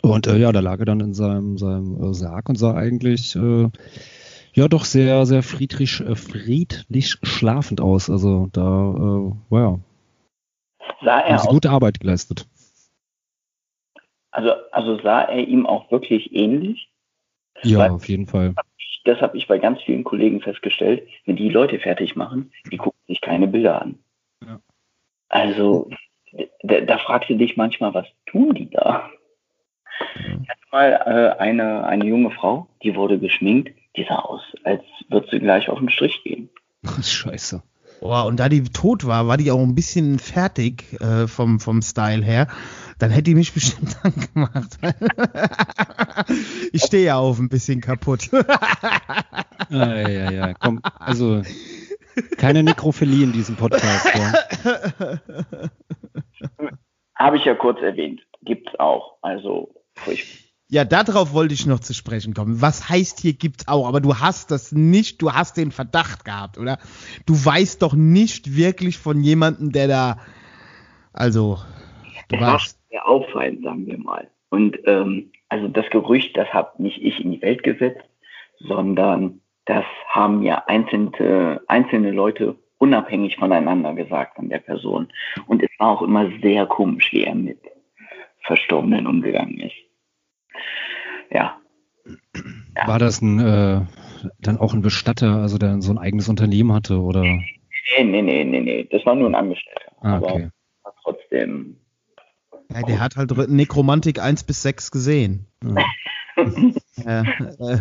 S4: Und äh, ja, da lag er dann in seinem, seinem äh, Sarg und sah eigentlich äh, ja doch sehr, sehr friedlich, äh, friedlich schlafend aus. Also da, äh, wow,
S2: Sah
S4: haben
S2: er
S4: sie
S2: aus,
S4: gute Arbeit geleistet.
S2: also, also sah er ihm auch wirklich ähnlich?
S4: Ja,
S2: Weil-
S4: auf jeden Fall.
S2: Das habe ich bei ganz vielen Kollegen festgestellt. Wenn die Leute fertig machen, die gucken sich keine Bilder an.
S4: Ja.
S2: Also, da, da fragst du dich manchmal, was tun die da? Ich hatte mal äh, eine, eine junge Frau, die wurde geschminkt, die sah aus, als würde sie gleich auf den Strich gehen.
S4: Scheiße.
S1: Boah, und da die tot war, war die auch ein bisschen fertig äh, vom, vom Style her. Dann hätte die mich bestimmt angemacht. ich stehe ja auf ein bisschen kaputt.
S4: Ja, ja, ja, komm, also keine Nekrophilie in diesem Podcast. Ja.
S2: Habe ich ja kurz erwähnt. Gibt's auch. Also, furchtbar.
S1: Ja, darauf wollte ich noch zu sprechen kommen. Was heißt hier gibt's auch? Aber du hast das nicht, du hast den Verdacht gehabt, oder? Du weißt doch nicht wirklich von jemandem, der da, also, du
S2: Es war
S1: weißt.
S2: sehr auffallend, sagen wir mal. Und ähm, also das Gerücht, das habe nicht ich in die Welt gesetzt, sondern das haben mir einzelne, einzelne Leute unabhängig voneinander gesagt an der Person. Und es war auch immer sehr komisch, wie er mit Verstorbenen umgegangen ist. Ja,
S4: War das ein, äh, dann auch ein Bestatter, also der so ein eigenes Unternehmen hatte, oder?
S2: nee, nee, nee, nee, nee. Das war nur ein Angestellter.
S4: Ah,
S2: aber
S4: okay.
S2: war trotzdem.
S1: Ja, der hat halt Nekromantik 1 bis 6 gesehen.
S4: Ja.
S1: Äh, äh,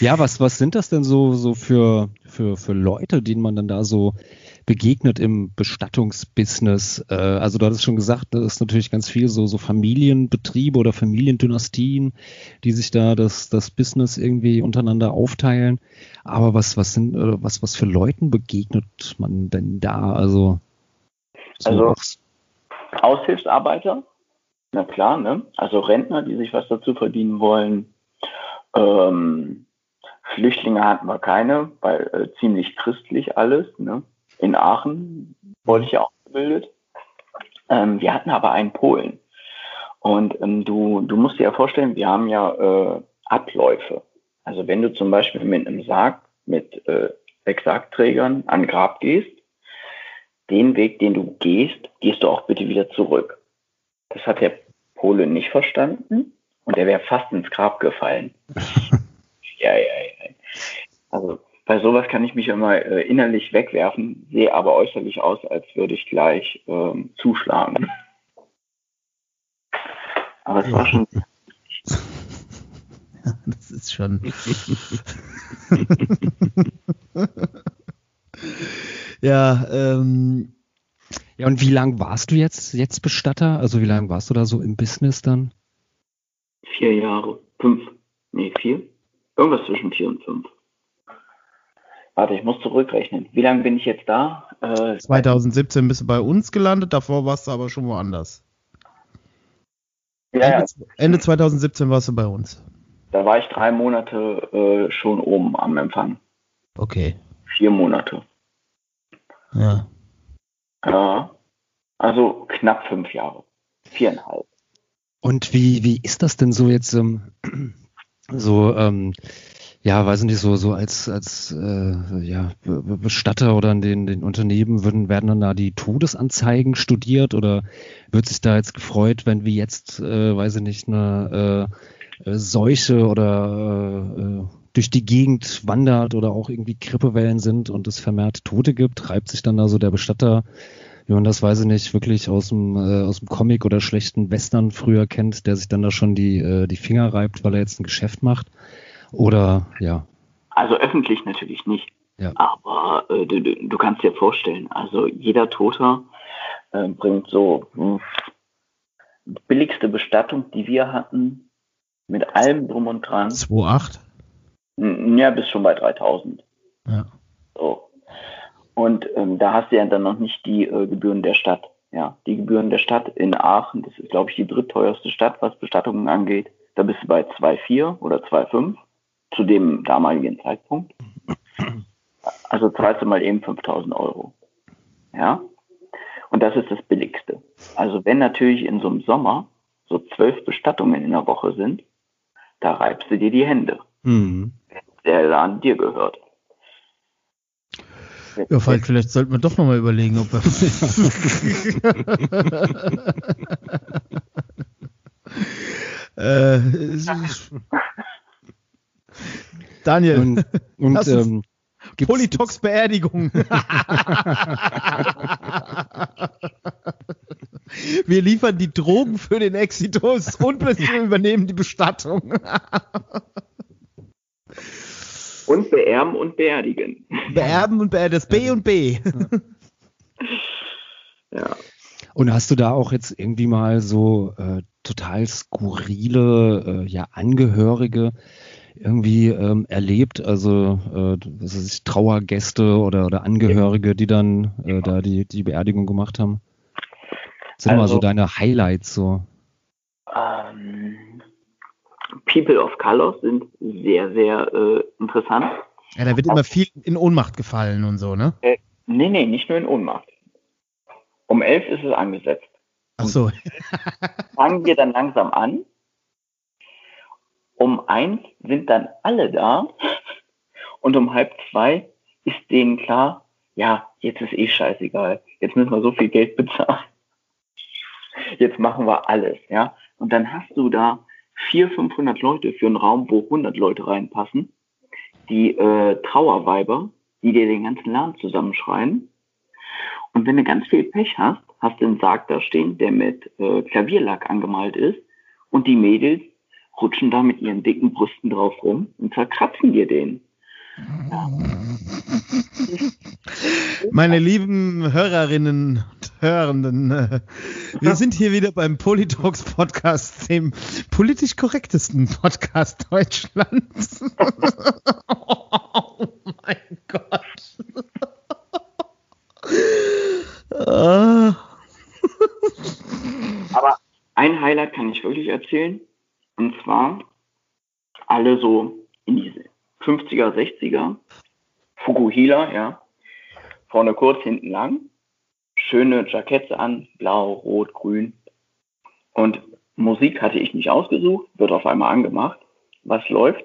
S4: Ja, was, was sind das denn so, so für, für, für Leute, denen man dann da so begegnet im Bestattungsbusiness? Äh, also du hattest schon gesagt, das ist natürlich ganz viel so, so Familienbetriebe oder Familiendynastien, die sich da das, das Business irgendwie untereinander aufteilen. Aber was, was sind, äh, was, was für Leuten begegnet man denn da? Also, so
S2: Also- Aushilfsarbeiter, na klar, ne? Also Rentner, die sich was dazu verdienen wollen. Ähm, Flüchtlinge hatten wir keine, weil äh, ziemlich christlich alles, ne? In Aachen wollte ich ja auch ausgebildet. Ähm, wir hatten aber einen Polen. Und ähm, du, du musst dir ja vorstellen, wir haben ja äh, Abläufe. Also wenn du zum Beispiel mit einem Sarg, mit äh, sechs Sargträgern an Grab gehst, den Weg, den du gehst, gehst du auch bitte wieder zurück. Das hat der Pole nicht verstanden und er wäre fast ins Grab gefallen. ja, ja, ja. Also bei sowas kann ich mich immer äh, innerlich wegwerfen, sehe aber äußerlich aus, als würde ich gleich ähm, zuschlagen. Aber es war schon
S1: Das ist schon. ja, ähm,
S4: Ja, und wie lang warst du jetzt, jetzt Bestatter? Also wie lange warst du da so im Business dann?
S2: vier Jahre, fünf, nee, vier, irgendwas zwischen vier und fünf. Warte, ich muss zurückrechnen. Wie lange bin ich jetzt da? Äh,
S1: 2017 bist du bei uns gelandet, davor warst du aber schon woanders.
S2: ja, ja,
S1: Ende, Ende 2017 warst du bei uns.
S2: da war ich drei Monate äh, schon oben am Empfang.
S1: Okay.
S2: Vier Monate.
S1: Ja.
S2: Ja. Also knapp fünf Jahre. Viereinhalb.
S4: Und wie, wie ist das denn so jetzt, ähm, so, ähm, ja, weiß nicht, so, so als, als äh, ja, Be- Be- Bestatter oder in den, den Unternehmen würden, werden dann da die Todesanzeigen studiert oder wird sich da jetzt gefreut, wenn wir jetzt, äh, weiß ich nicht, eine äh, äh, Seuche oder äh, äh, durch die Gegend wandert oder auch irgendwie Grippewellen sind und es vermehrt Tote gibt, reibt sich dann da so der Bestatter wie man das, weiß ich nicht, wirklich aus dem, äh, aus dem Comic oder schlechten Western früher kennt, der sich dann da schon die, äh, die Finger reibt, weil er jetzt ein Geschäft macht. Oder ja.
S2: Also öffentlich natürlich nicht.
S4: Ja.
S2: Aber äh, du, du, kannst dir vorstellen, also jeder Toter äh, bringt so mh, die billigste Bestattung, die wir hatten, mit allem drum und dran,
S1: 2,8.
S2: mh, ja, bis schon bei 3000.
S1: Ja.
S2: So. Und ähm, da hast du ja dann noch nicht die äh, Gebühren der Stadt. Ja, die Gebühren der Stadt in Aachen, das ist, glaube ich, die drittteuerste Stadt, was Bestattungen angeht. Da bist du bei 2,4 oder 2,5 zu dem damaligen Zeitpunkt. Also zahlst du mal eben 5000 Euro. Ja. Und das ist das Billigste. Also wenn natürlich in so einem Sommer so zwölf Bestattungen in der Woche sind, da reibst du dir die Hände.
S4: Mhm.
S2: Der Laden dir gehört.
S1: Ja, Falk, vielleicht sollten wir doch nochmal überlegen, ob wir. äh, Daniel,
S4: Und, und ähm,
S1: Politox Beerdigung. Wir liefern die Drogen für den Exitus und wir übernehmen die Bestattung.
S2: Und beerben und beerdigen.
S1: Beerben und beerben, das B und B.
S2: Ja.
S4: Und hast du da auch jetzt irgendwie mal so äh, total skurrile äh, ja, Angehörige irgendwie ähm, erlebt? Also äh, was weiß ich, Trauergäste oder, oder Angehörige, die dann äh, da die, die Beerdigung gemacht haben? Was sind mal
S2: Also-
S4: so deine Highlights so?
S2: Ähm, People of Color sind sehr, sehr äh, interessant.
S1: Ja, da wird immer viel in Ohnmacht gefallen und so, ne?
S2: Äh, nee, nee, nicht nur in Ohnmacht. Um elf ist es angesetzt.
S1: Ach so.
S2: Fangen wir dann langsam an. Um eins sind dann alle da. Und um halb zwei ist denen klar, ja, jetzt ist eh scheißegal. Jetzt müssen wir so viel Geld bezahlen. Jetzt machen wir alles, ja. Und dann hast du da 400, 500 Leute für einen Raum, wo 100 Leute reinpassen. Die äh, Trauerweiber, die dir den ganzen Laden zusammenschreien. Und wenn du ganz viel Pech hast, hast du einen Sarg da stehen, der mit äh, Klavierlack angemalt ist. Und die Mädels rutschen da mit ihren dicken Brüsten drauf rum und zerkratzen dir den.
S1: Meine lieben Hörerinnen und Hörenden, äh, wir sind hier wieder beim Politox Podcast, dem politisch korrektesten Podcast Deutschlands. oh mein Gott.
S2: Aber ein Highlight kann ich wirklich erzählen. Und zwar alle so in diese 50er, 60er. Fukuhila, ja. Vorne kurz, hinten lang. schöne Jacketts an, blau, rot, grün. Und Musik hatte ich nicht ausgesucht, wird auf einmal angemacht. Was läuft?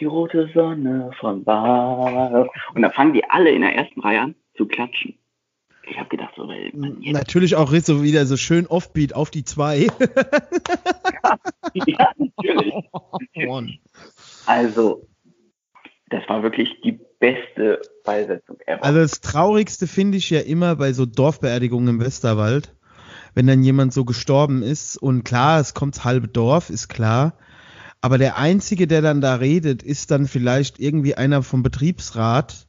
S2: Die rote Sonne von Bar. Und da fangen die alle in der ersten Reihe an zu klatschen. Ich habe gedacht, so, weil
S1: Natürlich auch so wieder so schön Offbeat auf die zwei.
S2: ja, natürlich.
S1: Mann.
S2: Also, das war wirklich die beste Beisetzung ever.
S1: Also das Traurigste finde ich ja immer bei so Dorfbeerdigungen im Westerwald, wenn dann jemand so gestorben ist und klar, es kommt das halbe Dorf, ist klar. Aber der Einzige, der dann da redet, ist dann vielleicht irgendwie einer vom Betriebsrat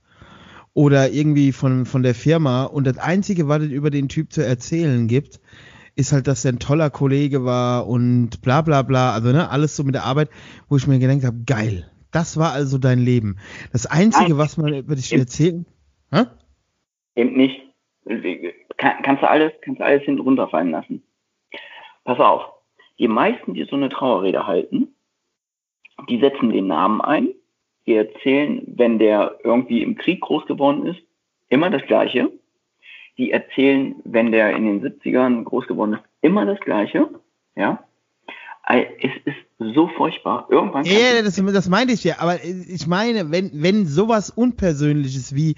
S1: oder irgendwie von, von der Firma. Und das Einzige, was es über den Typ zu erzählen gibt, ist halt, dass er ein toller Kollege war und bla bla bla. Also ne, alles so mit der Arbeit, wo ich mir gedacht habe, geil. Das war also dein Leben. Das Einzige,
S2: Nein.
S1: was man über dich erzählen. Hä?
S2: Eben nicht. Kann, kannst du alles, kannst du alles hinten runterfallen lassen. Pass auf. Die meisten, die so eine Trauerrede halten, die setzen den Namen ein. Die erzählen, wenn der irgendwie im Krieg groß geworden ist, immer das Gleiche. Die erzählen, wenn der in den 70ern groß geworden ist, immer das Gleiche. Ja. Es ist so furchtbar. Irgendwann
S1: Ja, ja, das, das meinte ich ja. Aber ich meine, wenn, wenn sowas Unpersönliches wie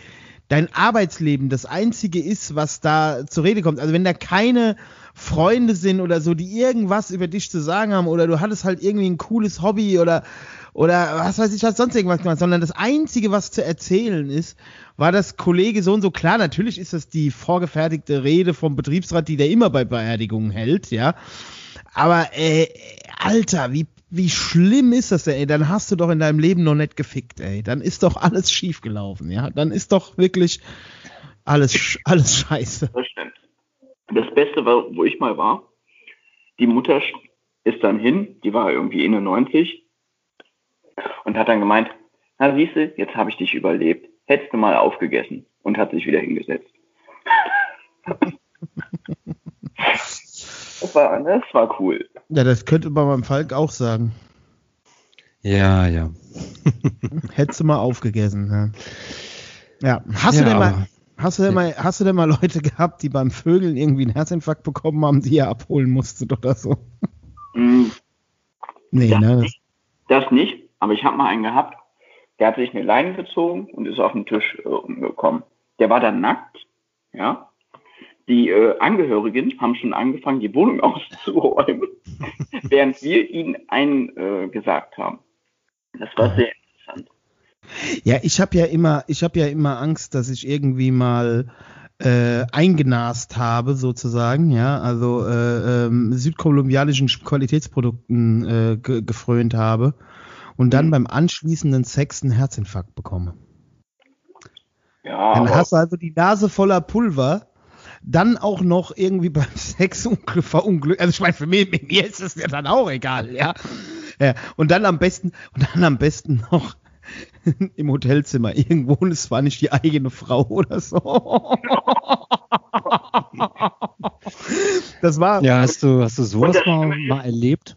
S1: dein Arbeitsleben das Einzige ist, was da zur Rede kommt, also wenn da keine Freunde sind oder so, die irgendwas über dich zu sagen haben oder du hattest halt irgendwie ein cooles Hobby oder oder was weiß ich, hast sonst irgendwas gemacht, sondern das Einzige, was zu erzählen ist, war das Kollege so und so. Klar, natürlich ist das die vorgefertigte Rede vom Betriebsrat, die der immer bei Beerdigungen hält, ja. Aber, äh, Alter, wie, wie schlimm ist das denn, ey? Dann hast du doch in deinem Leben noch nicht gefickt, ey. Dann ist doch alles schief gelaufen, ja. Dann ist doch wirklich alles, alles scheiße.
S2: Das stimmt. Das Beste wo ich mal war, die Mutter ist dann hin, die war irgendwie in 90 und hat dann gemeint, na siehste, jetzt habe ich dich überlebt. Hättest du mal aufgegessen und hat sich wieder hingesetzt. das, war, das war cool.
S1: Ja, das könnte man beim Falk auch sagen.
S4: Ja, ja.
S1: Hättest du mal aufgegessen, ja. Ja, hast
S4: Ja,
S1: du denn mal, hast du denn mal, hast du denn mal Leute gehabt, die beim Vögeln irgendwie einen Herzinfarkt bekommen haben, die ihr abholen musstet oder so?
S2: Mm,
S1: Nee,
S2: Ja.
S1: ne? Das,
S2: Das nicht, aber ich habe mal einen gehabt, der hat sich eine Leine gezogen und ist auf den Tisch äh, umgekommen. Der war dann nackt, ja. Die äh, Angehörigen haben schon angefangen, die Wohnung auszuräumen, während wir ihnen einen äh, gesagt haben. Das war sehr interessant.
S1: ja, ich habe ja immer, ich habe ja immer Angst, dass ich irgendwie mal äh, eingenast habe, sozusagen, ja, also äh, ähm, südkolumbianischen Qualitätsprodukten äh, ge gefrönt habe und dann
S2: Mhm.
S1: beim anschließenden Sex einen Herzinfarkt bekomme.
S2: Ja,
S1: Dann hast du also die Nase voller Pulver, dann auch noch irgendwie beim Sex unglück, verunglück. Also ich meine, für mich, mit mir ist es ja dann auch egal, ja. ja. Und dann am besten, und dann am besten noch im Hotelzimmer irgendwo und es war nicht die eigene Frau oder so. Das war,
S4: Ja, hast du, hast du sowas mal, mal erlebt?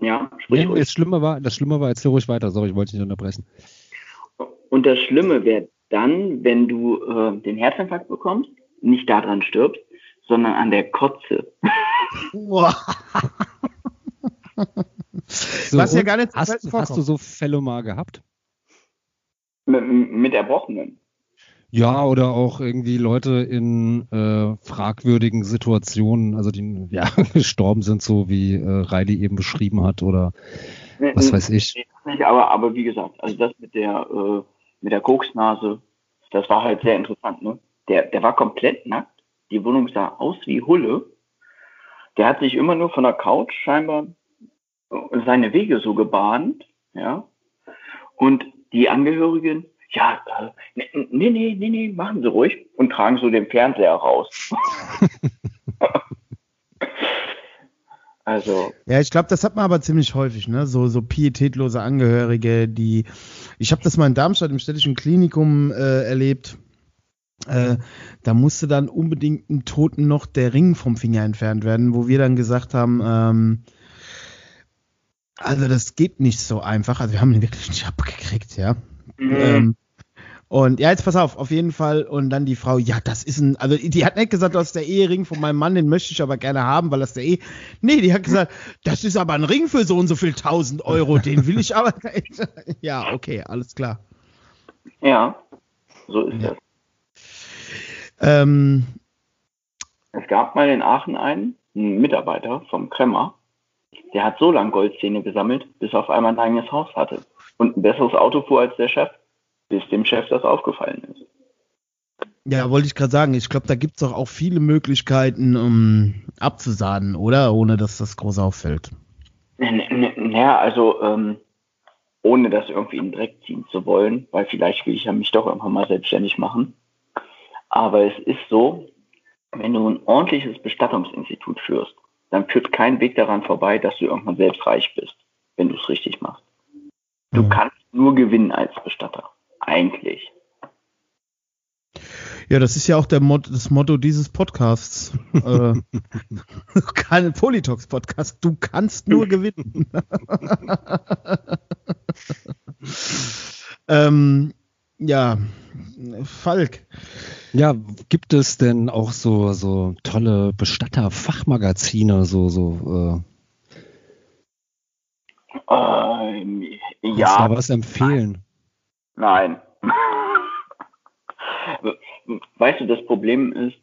S2: Ja, sprich
S4: Ja,
S2: ruhig.
S4: das Schlimme war, das Schlimme war, erzähl ruhig weiter, sorry, ich wollte dich nicht unterbrechen.
S2: Und das Schlimme wäre dann, wenn du äh, den Herzinfarkt bekommst, nicht daran stirbst, sondern an der Kotze.
S4: So,
S1: Was ja gar nicht
S4: hast, hast du so Fälle mal gehabt?
S2: Mit, mit Erbrochenen.
S4: Ja, oder auch irgendwie Leute in äh, fragwürdigen Situationen, also die ja gestorben sind, so wie äh, Riley eben beschrieben hat, oder was weiß ich.
S2: Nee, nicht, aber, aber wie gesagt, also das mit der, äh, mit der Koksnase, das war halt sehr interessant, ne? Der, der war komplett nackt, die Wohnung sah aus wie Hulle. Der hat sich immer nur von der Couch scheinbar seine Wege so gebahnt, ja. Und die Angehörigen, ja, äh, nee, nee, nee, nee, nee, machen Sie ruhig und tragen so den Fernseher raus. also,
S1: Ja, ich glaube, das hat man aber ziemlich häufig, ne? So, so pietätlose Angehörige, die. Ich habe das mal in Darmstadt im städtischen Klinikum äh, erlebt. Äh, da musste dann unbedingt einem Toten noch der Ring vom Finger entfernt werden, wo wir dann gesagt haben, ähm, also das geht nicht so einfach. Also wir haben ihn wirklich nicht abgekriegt, ja.
S2: Mhm.
S1: Ähm, Und ja, jetzt pass auf, auf jeden Fall. Und dann die Frau, ja, das ist ein, also die hat nicht gesagt, das ist der Ehering von meinem Mann, den möchte ich aber gerne haben, weil das der eh. Nee, die hat gesagt, das ist aber ein Ring für so und so viel tausend Euro, den will ich aber. ja, okay, alles klar.
S2: Ja, so ist
S1: Ja.
S2: das.
S1: Ähm,
S2: Es gab mal in Aachen einen, einen Mitarbeiter vom Kremmer, der hat so lange Goldzähne gesammelt, bis er auf einmal ein eigenes Haus hatte und ein besseres Auto fuhr als der Chef, bis dem Chef das aufgefallen ist.
S1: ja, wollte ich gerade sagen, ich glaube, da gibt's doch auch viele Möglichkeiten, um abzusahnen, oder? Ohne dass das groß auffällt.
S2: Naja, also ähm, ohne das irgendwie in den Dreck ziehen zu wollen, weil vielleicht will ich ja mich doch irgendwann mal selbstständig machen. Aber es ist so, wenn du ein ordentliches Bestattungsinstitut führst, dann führt kein Weg daran vorbei, dass du irgendwann selbst reich bist, wenn du es richtig machst. Du
S1: Mhm.
S2: kannst nur gewinnen als Bestatter. Eigentlich.
S1: Ja, das ist ja auch der Mot das Motto dieses Podcasts. äh, kein Politox-Podcast. Du kannst nur gewinnen. ähm, ja, Falk.
S4: Ja, gibt es denn auch so, so tolle Bestatter-Fachmagazine, so, so,
S2: Ähm,
S4: äh, kannst du
S2: ja,
S4: da was empfehlen?
S2: Nein. Weißt du, das Problem ist,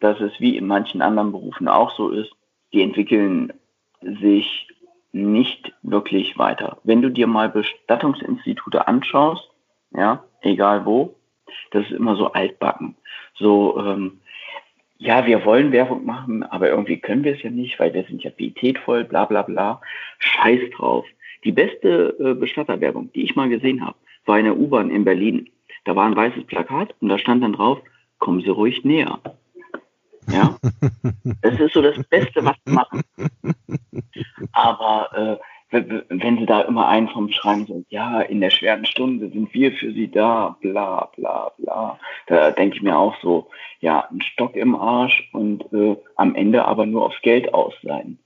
S2: dass es wie in manchen anderen Berufen auch so ist, die entwickeln sich nicht wirklich weiter. Wenn du dir mal Bestattungsinstitute anschaust, ja, egal wo, das ist immer so altbacken. So, ähm, ja, wir wollen Werbung machen, aber irgendwie können wir es ja nicht, weil wir sind ja pietätvoll, bla bla bla. Scheiß drauf. Die beste äh, Bestatterwerbung, die ich mal gesehen habe, war in der U-Bahn in Berlin. Da war ein weißes Plakat und da stand dann drauf, kommen Sie ruhig näher. Ja, das ist so das Beste, was sie machen. Aber äh, wenn- sie da immer einen vom Schreiben so, ja, in der schweren Stunde sind wir für sie da, bla bla bla, da denke ich mir auch so, ja, ein Stock im Arsch und äh, am Ende aber nur aufs Geld aus sein.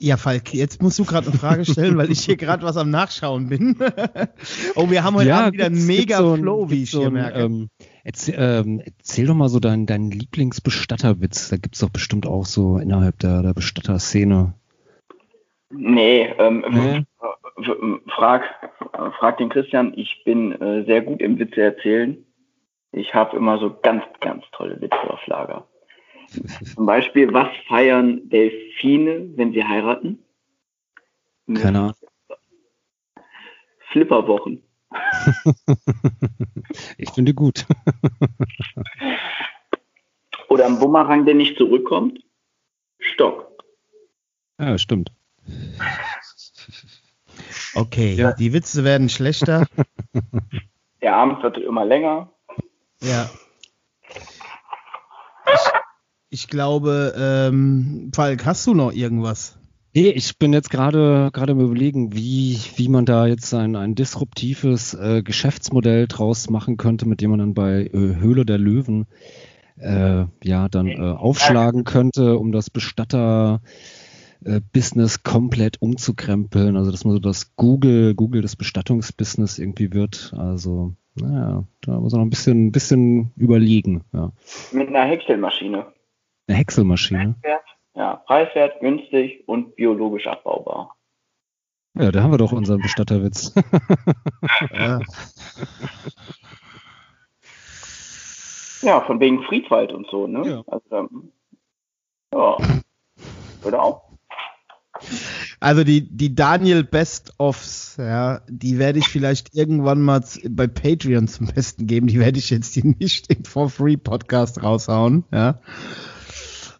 S1: Ja, Falk, jetzt musst du gerade eine Frage stellen, weil ich hier gerade was am Nachschauen bin. oh, wir haben heute Abend wieder einen mega
S4: so ein-
S1: Flow, wie
S4: gibt's
S1: ich
S4: so
S1: hier
S4: ein,
S1: merke.
S4: Ähm, erzähl, ähm, erzähl doch mal so deinen deinen Lieblingsbestatterwitz. Da gibt's doch bestimmt auch so innerhalb der, der Bestatterszene.
S2: Nee, ähm,
S4: Nee?
S2: frag, frag den Christian, ich bin äh, sehr gut im Witze erzählen. Ich habe immer so ganz, ganz tolle Witze auf Lager. Zum Beispiel, was feiern Delfine, wenn sie heiraten?
S4: Keine Ahnung.
S2: Flipperwochen.
S4: Ich finde gut.
S2: Oder ein Bumerang, der nicht zurückkommt? Stock.
S4: Ja, stimmt.
S1: Okay,
S4: Ja.
S1: die Witze werden schlechter.
S2: Der Abend wird immer länger.
S1: ja. Ich, glaube, ähm, Falk, hast du noch irgendwas?
S4: Nee, ich bin jetzt gerade gerade im überlegen, wie, wie man da jetzt ein, ein disruptives äh, Geschäftsmodell draus machen könnte, mit dem man dann bei äh, Höhle der Löwen äh, ja dann äh, aufschlagen könnte, um das Bestatter äh, Business komplett umzukrempeln. Also dass man so das Google, Google des Bestattungsbusiness irgendwie wird. Also, naja, da muss man noch ein bisschen, ein bisschen überlegen. Ja.
S2: Mit einer Häckselmaschine.
S4: Eine Häckselmaschine.
S2: Preiswert, ja, preiswert, günstig und biologisch abbaubar.
S4: Ja, da haben wir doch unseren Bestatterwitz.
S1: Ja.
S2: Ja, von wegen Friedwald und so, ne?
S4: Ja.
S2: Also, ähm, ja. Würde auch.
S1: Also die, die Daniel Best-Offs, ja, die werde ich vielleicht irgendwann mal bei Patreon zum Besten geben. Die werde ich jetzt hier nicht im For Free Podcast raushauen, ja.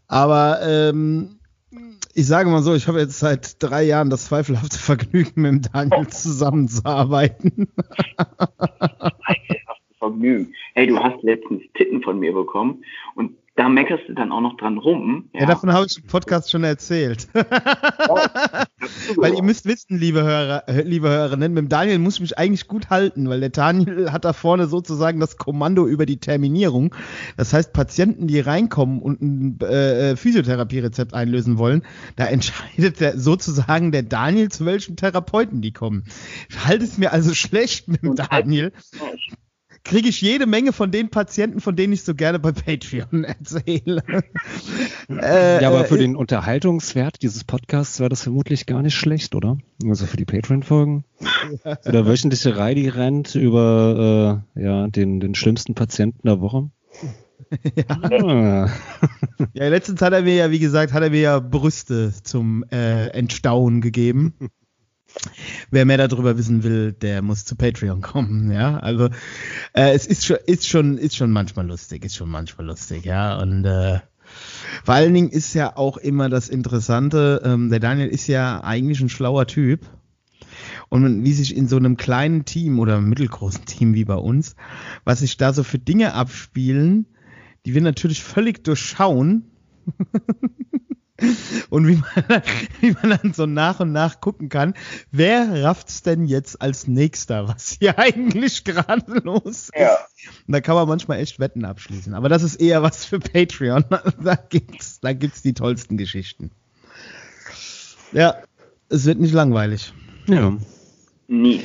S1: Aber ähm, ich sage mal so, ich habe jetzt seit drei Jahren das zweifelhafte Vergnügen, mit dem Daniel zusammenzuarbeiten.
S2: Vergnügen. Hey, du hast letztens Titten von mir bekommen und da meckerst du dann auch noch dran rum.
S1: Ja, davon habe ich im Podcast schon erzählt. weil ihr müsst wissen, liebe Hörer, äh, liebe Hörerinnen, mit dem Daniel muss ich mich eigentlich gut halten, weil der Daniel hat da vorne sozusagen das Kommando über die Terminierung. Das heißt, Patienten, die reinkommen und ein äh, Physiotherapierezept einlösen wollen, da entscheidet der, sozusagen der Daniel, zu welchem Therapeuten die kommen. Ich halte es mir also schlecht mit dem Daniel kriege ich jede Menge von den Patienten, von denen ich so gerne bei Patreon erzähle.
S4: äh, ja, aber für äh, den Unterhaltungswert dieses Podcasts wäre das vermutlich gar nicht schlecht, oder? Also für die Patreon-Folgen. Ja. So der wöchentliche Reidi rennt über äh, ja, den, den schlimmsten Patienten der Woche.
S1: Ja. Ja, letztens hat er mir ja, wie gesagt, hat er mir ja Brüste zum äh, Entstauen gegeben. Wer mehr darüber wissen will, der muss zu Patreon kommen, ja. Also äh, es ist schon, ist schon, ist schon manchmal lustig, ist schon manchmal lustig, ja. Und äh, vor allen Dingen ist ja auch immer das Interessante, ähm, der Daniel ist ja eigentlich ein schlauer Typ. Und wie sich in so einem kleinen Team oder mittelgroßen Team wie bei uns, was sich da so für Dinge abspielen, die wir natürlich völlig durchschauen. Und wie man, wie man dann so nach und nach gucken kann, wer rafft's denn jetzt als nächster, was hier eigentlich gerade los ist. Ja. Und da kann man manchmal echt Wetten abschließen. Aber das ist eher was für Patreon. Da gibt's, da gibt's die tollsten Geschichten. Ja, es wird nicht langweilig.
S4: Ja.
S2: Nie.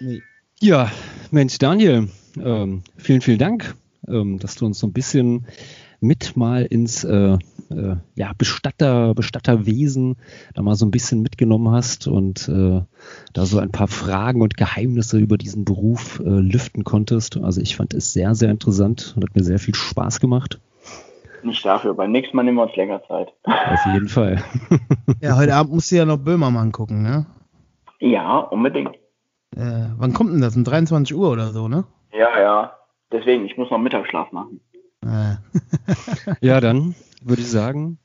S4: Nie. Ja, Mensch, Daniel, ähm, vielen, vielen Dank, ähm, dass du uns so ein bisschen mit mal ins äh, äh, ja, Bestatter, Bestatterwesen da mal so ein bisschen mitgenommen hast und äh, da so ein paar Fragen und Geheimnisse über diesen Beruf äh, lüften konntest. Also ich fand es sehr, sehr interessant und hat mir sehr viel Spaß gemacht.
S2: Nicht dafür, beim nächsten Mal nehmen wir uns länger Zeit.
S4: Auf jeden Fall.
S1: ja, heute Abend musst du ja noch Böhmermann gucken, ne?
S2: Ja, unbedingt.
S1: Äh, wann kommt denn das? Um 23 Uhr oder so, ne?
S2: Ja, ja. Deswegen, ich muss noch Mittagsschlaf machen.
S4: Äh. ja, dann würde ich sagen.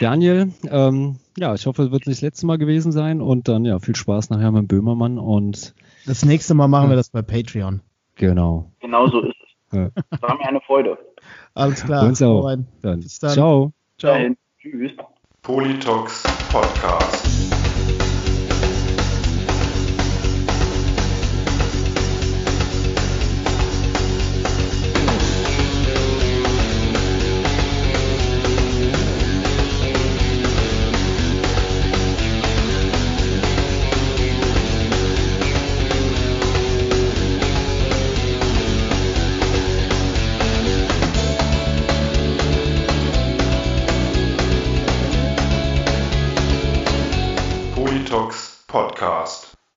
S4: Daniel, ähm, ja, ich hoffe, es wird nicht das letzte Mal gewesen sein und dann ja, viel Spaß nachher mit Böhmermann und
S1: das nächste Mal machen wir das bei Patreon.
S4: Genau.
S2: Genau so ist es. Ja. Das war mir eine Freude.
S1: Alles klar.
S4: Uns auch. Dann. Bis dann. Ciao.
S2: Ciao. Tschüss.
S3: Politox Podcast.